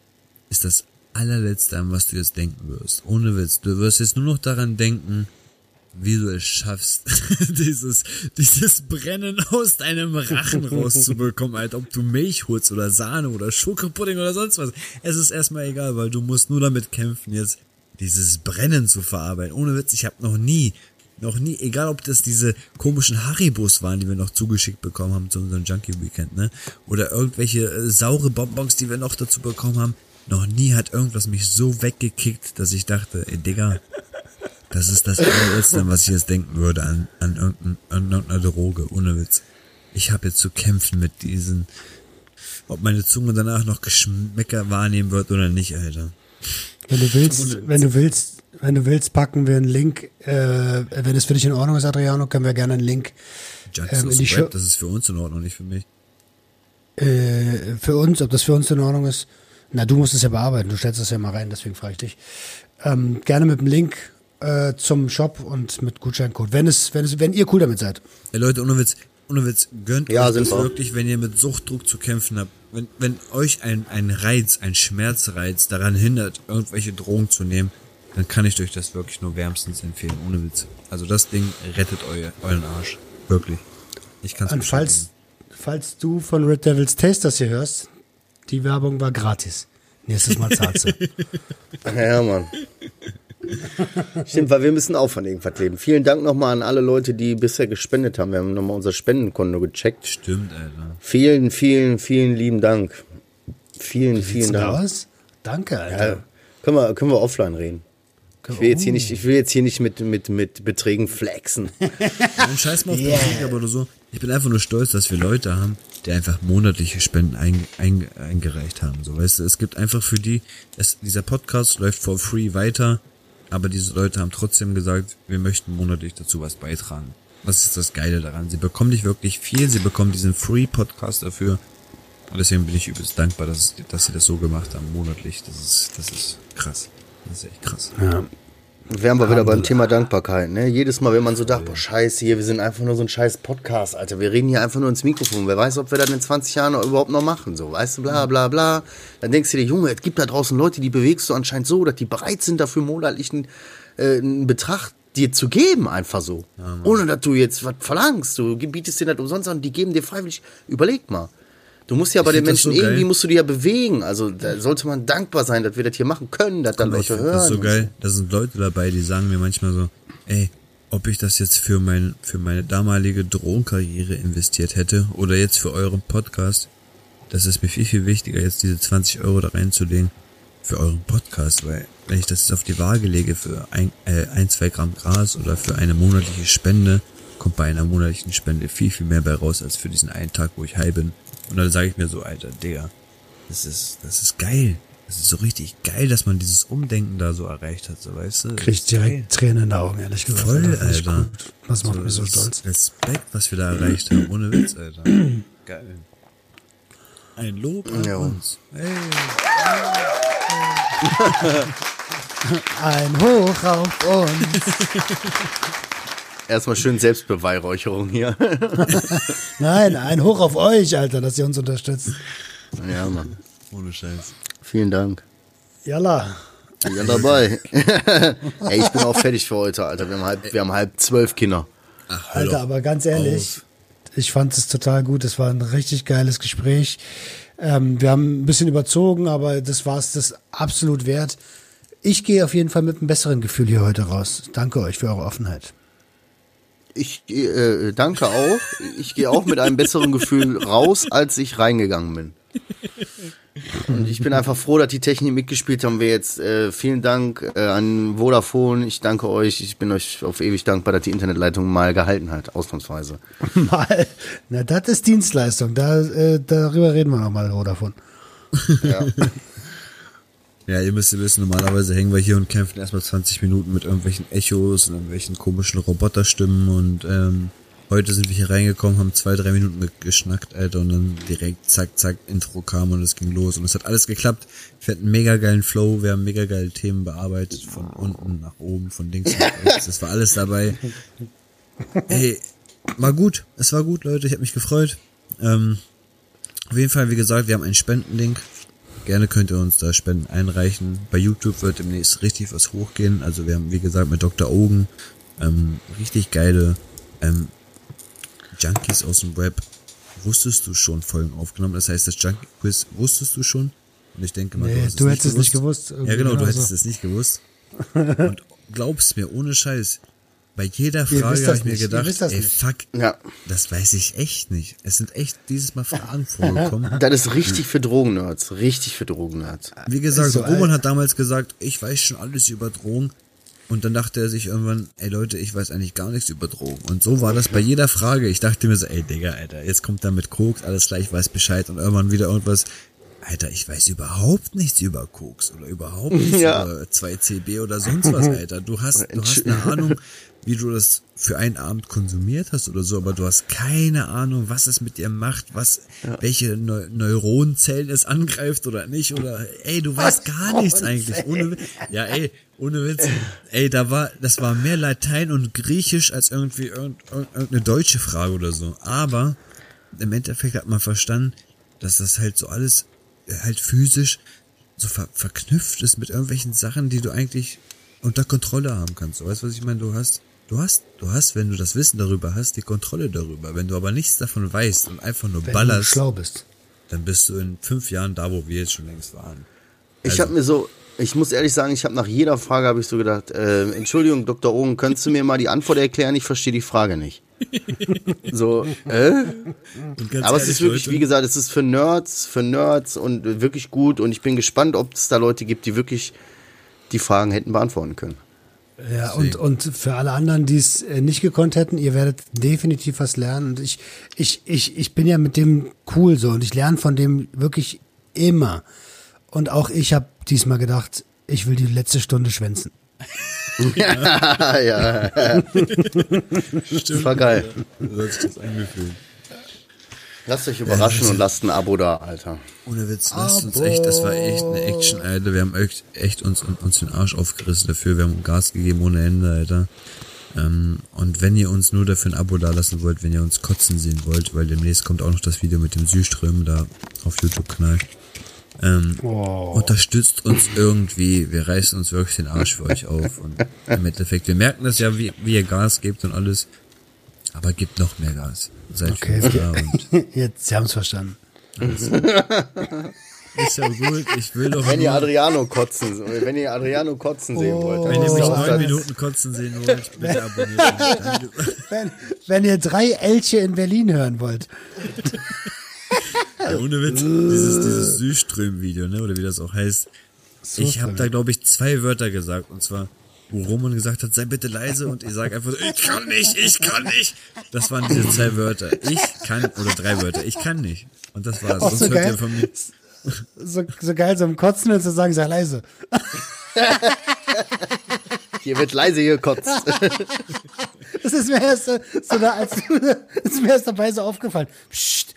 C: ist das allerletzte, an was du jetzt denken wirst. Ohne Witz. Du wirst jetzt nur noch daran denken, wie du es schaffst, [LAUGHS] dieses, dieses Brennen aus deinem Rachen rauszubekommen, halt, ob du Milch holst oder Sahne oder Schokopudding oder sonst was. Es ist erstmal egal, weil du musst nur damit kämpfen, jetzt dieses Brennen zu verarbeiten. Ohne Witz, ich habe noch nie, noch nie, egal ob das diese komischen Haribos waren, die wir noch zugeschickt bekommen haben zu unserem Junkie Weekend, ne? Oder irgendwelche äh, saure Bonbons, die wir noch dazu bekommen haben. Noch nie hat irgendwas mich so weggekickt, dass ich dachte, ey Digga, das ist das allerletzte, [LAUGHS] was ich jetzt denken würde an, an, irgendein, an irgendeiner Droge, ohne Witz. Ich habe jetzt zu kämpfen mit diesen, ob meine Zunge danach noch Geschmäcker wahrnehmen wird oder nicht, Alter.
B: Wenn du willst, wenn du willst, wenn du willst, packen wir einen Link. Äh, wenn es für dich in Ordnung ist, Adriano, können wir gerne einen Link Ähm, in die Show-
C: Rap, das ist für uns in Ordnung, nicht für mich.
B: äh, für uns, ob das für uns in Ordnung ist. Na, du musst es ja bearbeiten. Du stellst das ja mal rein, deswegen frage ich dich. Ähm, gerne mit dem Link äh, zum Shop und mit Gutscheincode. Wenn es, wenn es, wenn ihr cool damit seid.
C: Ey Leute, ohne Witz, ohne Witz, gönnt
D: Ja,
C: euch das
D: wir.
C: wirklich, wenn ihr mit Suchtdruck zu kämpfen habt. Wenn, wenn euch ein, ein Reiz, ein Schmerzreiz daran hindert, irgendwelche Drogen zu nehmen, dann kann ich euch das wirklich nur wärmstens empfehlen, ohne Witz. Also das Ding rettet euer, euren Arsch. Wirklich. Ich kann es
B: Und falls, falls du von Red Devil's Taste das hier hörst, die Werbung war gratis. Nächstes Mal zahlst du. [LAUGHS]
D: Ja, Mann. Stimmt, weil wir müssen auch von irgendwas leben. Vielen Dank nochmal an alle Leute, die bisher gespendet haben. Wir haben nochmal unser Spendenkonto gecheckt.
C: Stimmt, Alter.
D: Vielen, vielen, vielen lieben Dank. Vielen, vielen Dank.
B: aus? Danke, Alter.
D: Ja, können, wir, können wir offline reden. Ich will jetzt hier nicht, ich will jetzt hier nicht mit, mit, mit Beträgen flexen. [LAUGHS]
C: Ein Scheiß mal auf Politik, aber nur so. Ich bin einfach nur stolz, dass wir Leute haben, die einfach monatliche Spenden ein, ein, eingereicht haben. So, weißt du, es gibt einfach für die, es, dieser Podcast läuft for free weiter, aber diese Leute haben trotzdem gesagt, wir möchten monatlich dazu was beitragen. Das ist das Geile daran. Sie bekommen nicht wirklich viel, sie bekommen diesen Free Podcast dafür. Und deswegen bin ich übelst dankbar, dass, dass sie das so gemacht haben, monatlich. Das ist, das ist krass. Das ist echt krass.
B: Ja.
D: Wären wir wieder beim Thema Dankbarkeit, ne? Jedes Mal, wenn man so dachte, boah, scheiße, hier, wir sind einfach nur so ein scheiß Podcast, Alter. Wir reden hier einfach nur ins Mikrofon. Wer weiß, ob wir das in 20 Jahren überhaupt noch machen, so, weißt du, bla, bla, bla. Dann denkst du dir, Junge, es gibt da draußen Leute, die bewegst du anscheinend so, dass die bereit sind, dafür monatlichen äh, einen Betrag dir zu geben, einfach so. Ohne, dass du jetzt was verlangst. Du bietest dir das umsonst an, die geben dir freiwillig. Überleg mal. Du musst ja bei den Menschen
C: so geil.
D: irgendwie musst du dich ja bewegen. Also da sollte man dankbar sein, dass wir das hier machen können, dass da
C: Ich
D: Leute hören.
C: das so
D: und
C: geil. Da sind Leute dabei, die sagen mir manchmal so, ey, ob ich das jetzt für mein, für meine damalige Drogenkarriere investiert hätte oder jetzt für euren Podcast, das ist mir viel, viel wichtiger, jetzt diese 20 Euro da reinzulegen für euren Podcast, weil wenn ich das jetzt auf die Waage lege für ein, äh, ein, zwei Gramm Gras oder für eine monatliche Spende, kommt bei einer monatlichen Spende viel, viel mehr bei raus, als für diesen einen Tag, wo ich high bin. Und dann sage ich mir so, Alter, Digga, das ist, das ist geil. Das ist so richtig geil, dass man dieses Umdenken da so erreicht hat, so weißt du.
B: Krieg ich direkt Tränen in den Augen, ehrlich gesagt.
C: Voll,
B: Das
C: Alter.
B: gut. Das macht mich so
C: das ist
B: stolz.
C: Respekt, was wir da erreicht haben. Ohne Witz, Alter. [CLEARS THROAT] Geil. Ein Lob an
D: Ja.
C: uns. Hey.
B: Ein Hoch auf uns. [LAUGHS]
D: Erstmal schön Selbstbeweihräucherung hier. [LAUGHS]
B: Nein, ein Hoch auf euch, Alter, dass ihr uns unterstützt.
D: ja, Mann.
C: Ohne Scheiß.
D: Vielen Dank.
B: Yalla.
D: Ja, dabei. [LAUGHS] Ey, ich bin auch fertig für heute, Alter. Wir haben halb, wir haben halb zwölf Kinder.
C: Ach,
B: Alter,
C: doch
B: aber ganz ehrlich, ich fand es total gut. Es war ein richtig geiles Gespräch. Ähm, wir haben ein bisschen überzogen, aber das war es das absolut wert. Ich gehe auf jeden Fall mit einem besseren Gefühl hier heute raus. Danke euch für eure Offenheit.
D: Ich äh, danke auch. Ich gehe auch mit einem besseren Gefühl raus, als ich reingegangen bin. Und ich bin einfach froh, dass die Technik mitgespielt haben. Wir jetzt äh, vielen Dank äh, an Vodafone. Ich danke euch. Ich bin euch auf ewig dankbar, dass die Internetleitung mal gehalten hat, ausnahmsweise. [LAUGHS]
B: Mal. Na, das ist Dienstleistung. Da, äh, darüber reden wir nochmal davon.
D: Ja. [LAUGHS]
C: Ja, ihr müsst wissen, normalerweise hängen wir hier und kämpfen erstmal 20 Minuten mit irgendwelchen Echos und irgendwelchen komischen Roboterstimmen und ähm, heute sind wir hier reingekommen, haben zwei, drei Minuten geschnackt, Alter, und dann direkt zack, zack, Intro kam und es ging los und es hat alles geklappt. Wir hatten mega geilen Flow, wir haben mega geile Themen bearbeitet, von unten nach oben, von links nach rechts, das war alles dabei. Ey, war gut, es war gut, Leute, ich habe mich gefreut. Ähm, auf jeden Fall, wie gesagt, wir haben einen Spendenlink. Gerne könnt ihr uns da Spenden einreichen. Bei YouTube wird demnächst richtig was hochgehen. Also wir haben, wie gesagt, mit Dr. Ogen ähm, richtig geile ähm, Junkies aus dem Web. Wusstest du schon Folgen aufgenommen? Das heißt, das Junkie Quiz wusstest du schon? Und ich denke mal,
B: Nee,
C: hast
B: du hättest es nicht gewusst.
C: Ja, genau, du
B: Irgendwie
C: hättest
B: so.
C: es nicht gewusst. Und glaubst mir, ohne Scheiß, bei jeder Frage habe
B: das
C: ich mir
B: nicht,
C: gedacht, ey,
B: nicht.
C: fuck,
D: ja.
C: das weiß ich echt nicht. Es sind echt dieses Mal Fragen [LAUGHS] vorgekommen.
D: Das ist richtig für Drogennerds. Richtig für Drogennerds.
C: Wie gesagt,
B: so
C: Roman
B: alt.
C: hat damals gesagt, ich weiß schon alles über Drogen. Und dann dachte er sich irgendwann, ey Leute, ich weiß eigentlich gar nichts über Drogen. Und so war das bei jeder Frage. Ich dachte mir so, ey Digga, Alter, jetzt kommt er mit Koks, alles klar, ich weiß Bescheid. Und irgendwann wieder irgendwas, Alter, ich weiß überhaupt nichts über Koks oder überhaupt nichts [LAUGHS]
D: Ja.
C: über 2CB oder sonst was, Alter. Du hast, du hast eine Ahnung, [LAUGHS] wie du das für einen Abend konsumiert hast oder so, aber du hast keine Ahnung, was es mit dir macht, was, welche Neu Neuronenzellen es angreift oder nicht, oder, ey, du weißt gar nichts eigentlich, ohne, Witz. ja, ey, ohne Witz, ey, da war, das war mehr Latein und Griechisch als irgendwie irgend, irgend- irgendeine deutsche Frage oder so, aber im Endeffekt hat man verstanden, dass das halt so alles äh, halt physisch so ver verknüpft ist mit irgendwelchen Sachen, die du eigentlich unter Kontrolle haben kannst. So, weißt du, was ich meine? Du hast, du hast, du hast, wenn du das Wissen darüber hast, die Kontrolle darüber. Wenn du aber nichts davon weißt und einfach nur
B: Wenn du
C: ballerst,
B: schlau bist.
C: dann bist du in fünf Jahren da, wo wir jetzt schon längst waren.
D: Ich
C: Also-
D: habe mir so, ich muss ehrlich sagen, ich habe nach jeder Frage habe ich so gedacht, äh, Entschuldigung, Dr. Ogen, könntest du mir mal die Antwort erklären? Ich verstehe die Frage nicht. [LAUGHS] so, äh? Aber es ist wirklich,
C: Leute,
D: wie gesagt, es ist für Nerds, für Nerds und wirklich gut. Und ich bin gespannt, ob es da Leute gibt, die wirklich die Fragen hätten beantworten können.
B: Ja, und, und für alle anderen, die es äh, nicht gekonnt hätten, ihr werdet definitiv was lernen. Und ich, ich, ich, ich bin ja mit dem cool so und ich lerne von dem wirklich immer. Und auch ich habe diesmal gedacht, ich will die letzte Stunde schwänzen.
D: ja, [LAUGHS] ja. Das war geil.
C: so hat sich das angefühlt.
D: Lasst euch überraschen und lasst ein Abo da, Alter.
C: Ohne Witz, lasst uns echt, das war echt eine Action, Alter. Wir haben echt, echt uns, uns den Arsch aufgerissen dafür. Wir haben Gas gegeben ohne Ende, Alter. Ähm, und wenn ihr uns nur dafür ein Abo da lassen wollt, wenn ihr uns kotzen sehen wollt, weil demnächst kommt auch noch das Video mit dem Süßströmen da auf YouTube-Kanal. Ähm,
B: Oh.
C: Unterstützt uns irgendwie. Wir reißen uns wirklich den Arsch für euch auf. Und im Endeffekt, wir merken das ja, wie, wie ihr Gas gebt und alles. Aber gebt noch mehr Gas. Seid
B: Okay,
C: da und [LAUGHS]
B: Jetzt, Sie haben es verstanden.
C: ist ja gut. Ich will doch
D: Wenn ihr
C: nur,
D: Adriano kotzen, wenn ihr Adriano kotzen sehen wollt, dann
C: wenn ihr mich neun Minuten kotzen sehen wollt, bitte abonniert. [LAUGHS]
B: Wenn, wenn ihr drei Elche in Berlin hören wollt.
C: Ja, ohne Witz, dieses, dieses Süßström-Video, ne, oder wie das auch heißt. Ich habe da, glaube ich, zwei Wörter gesagt, und zwar, wo Roman gesagt hat, sei bitte leise, und ich sage einfach so, ich kann nicht, ich kann nicht. Das waren diese zwei Wörter. Ich kann, oder drei Wörter, ich kann nicht. Und das war's.
B: Auch
C: Sonst
B: so
C: hört
B: geil.
C: ihr von mir.
B: So, so geil, so im Kotzen und zu sagen, sei leise.
D: Hier wird leise gekotzt.
B: Das ist mir erst so, so da, als du, das [LAUGHS] ist mir erst dabei so aufgefallen. Psst.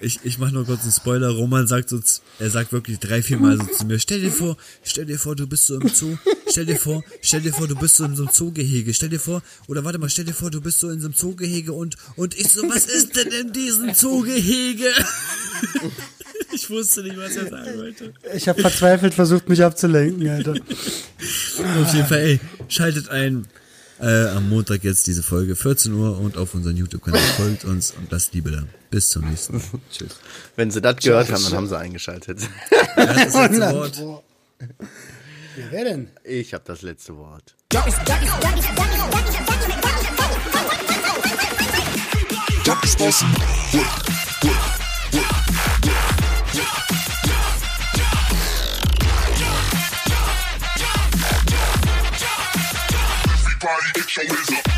C: Ich, ich mache nur kurz einen Spoiler. Roman sagt so, z- er sagt wirklich drei, vier Mal so zu mir, stell dir vor, stell dir vor, du bist so im Zoo, stell dir vor, stell dir vor, du bist so in so einem Zoogehege, stell dir vor, oder warte mal, stell dir vor, du bist so in so einem Zoogehege und, und ich so, was ist denn in diesem Zoogehege? Ich wusste nicht, was er sagen wollte.
B: Ich habe verzweifelt versucht, mich abzulenken, Alter.
C: Auf jeden Fall, ey, schaltet ein. Äh, am Montag jetzt diese Folge 14 Uhr und auf unseren YouTube-Kanal [LAUGHS] folgt uns und lasst Liebe da. Bis zum nächsten Mal. [LAUGHS] Tschüss.
D: Wenn sie das gehört haben, dann haben sie eingeschaltet.
C: Hat das letzte [LAUGHS] Wort.
B: Ja, wer denn?
D: Ich habe das letzte Wort.
A: body, it's your wizard.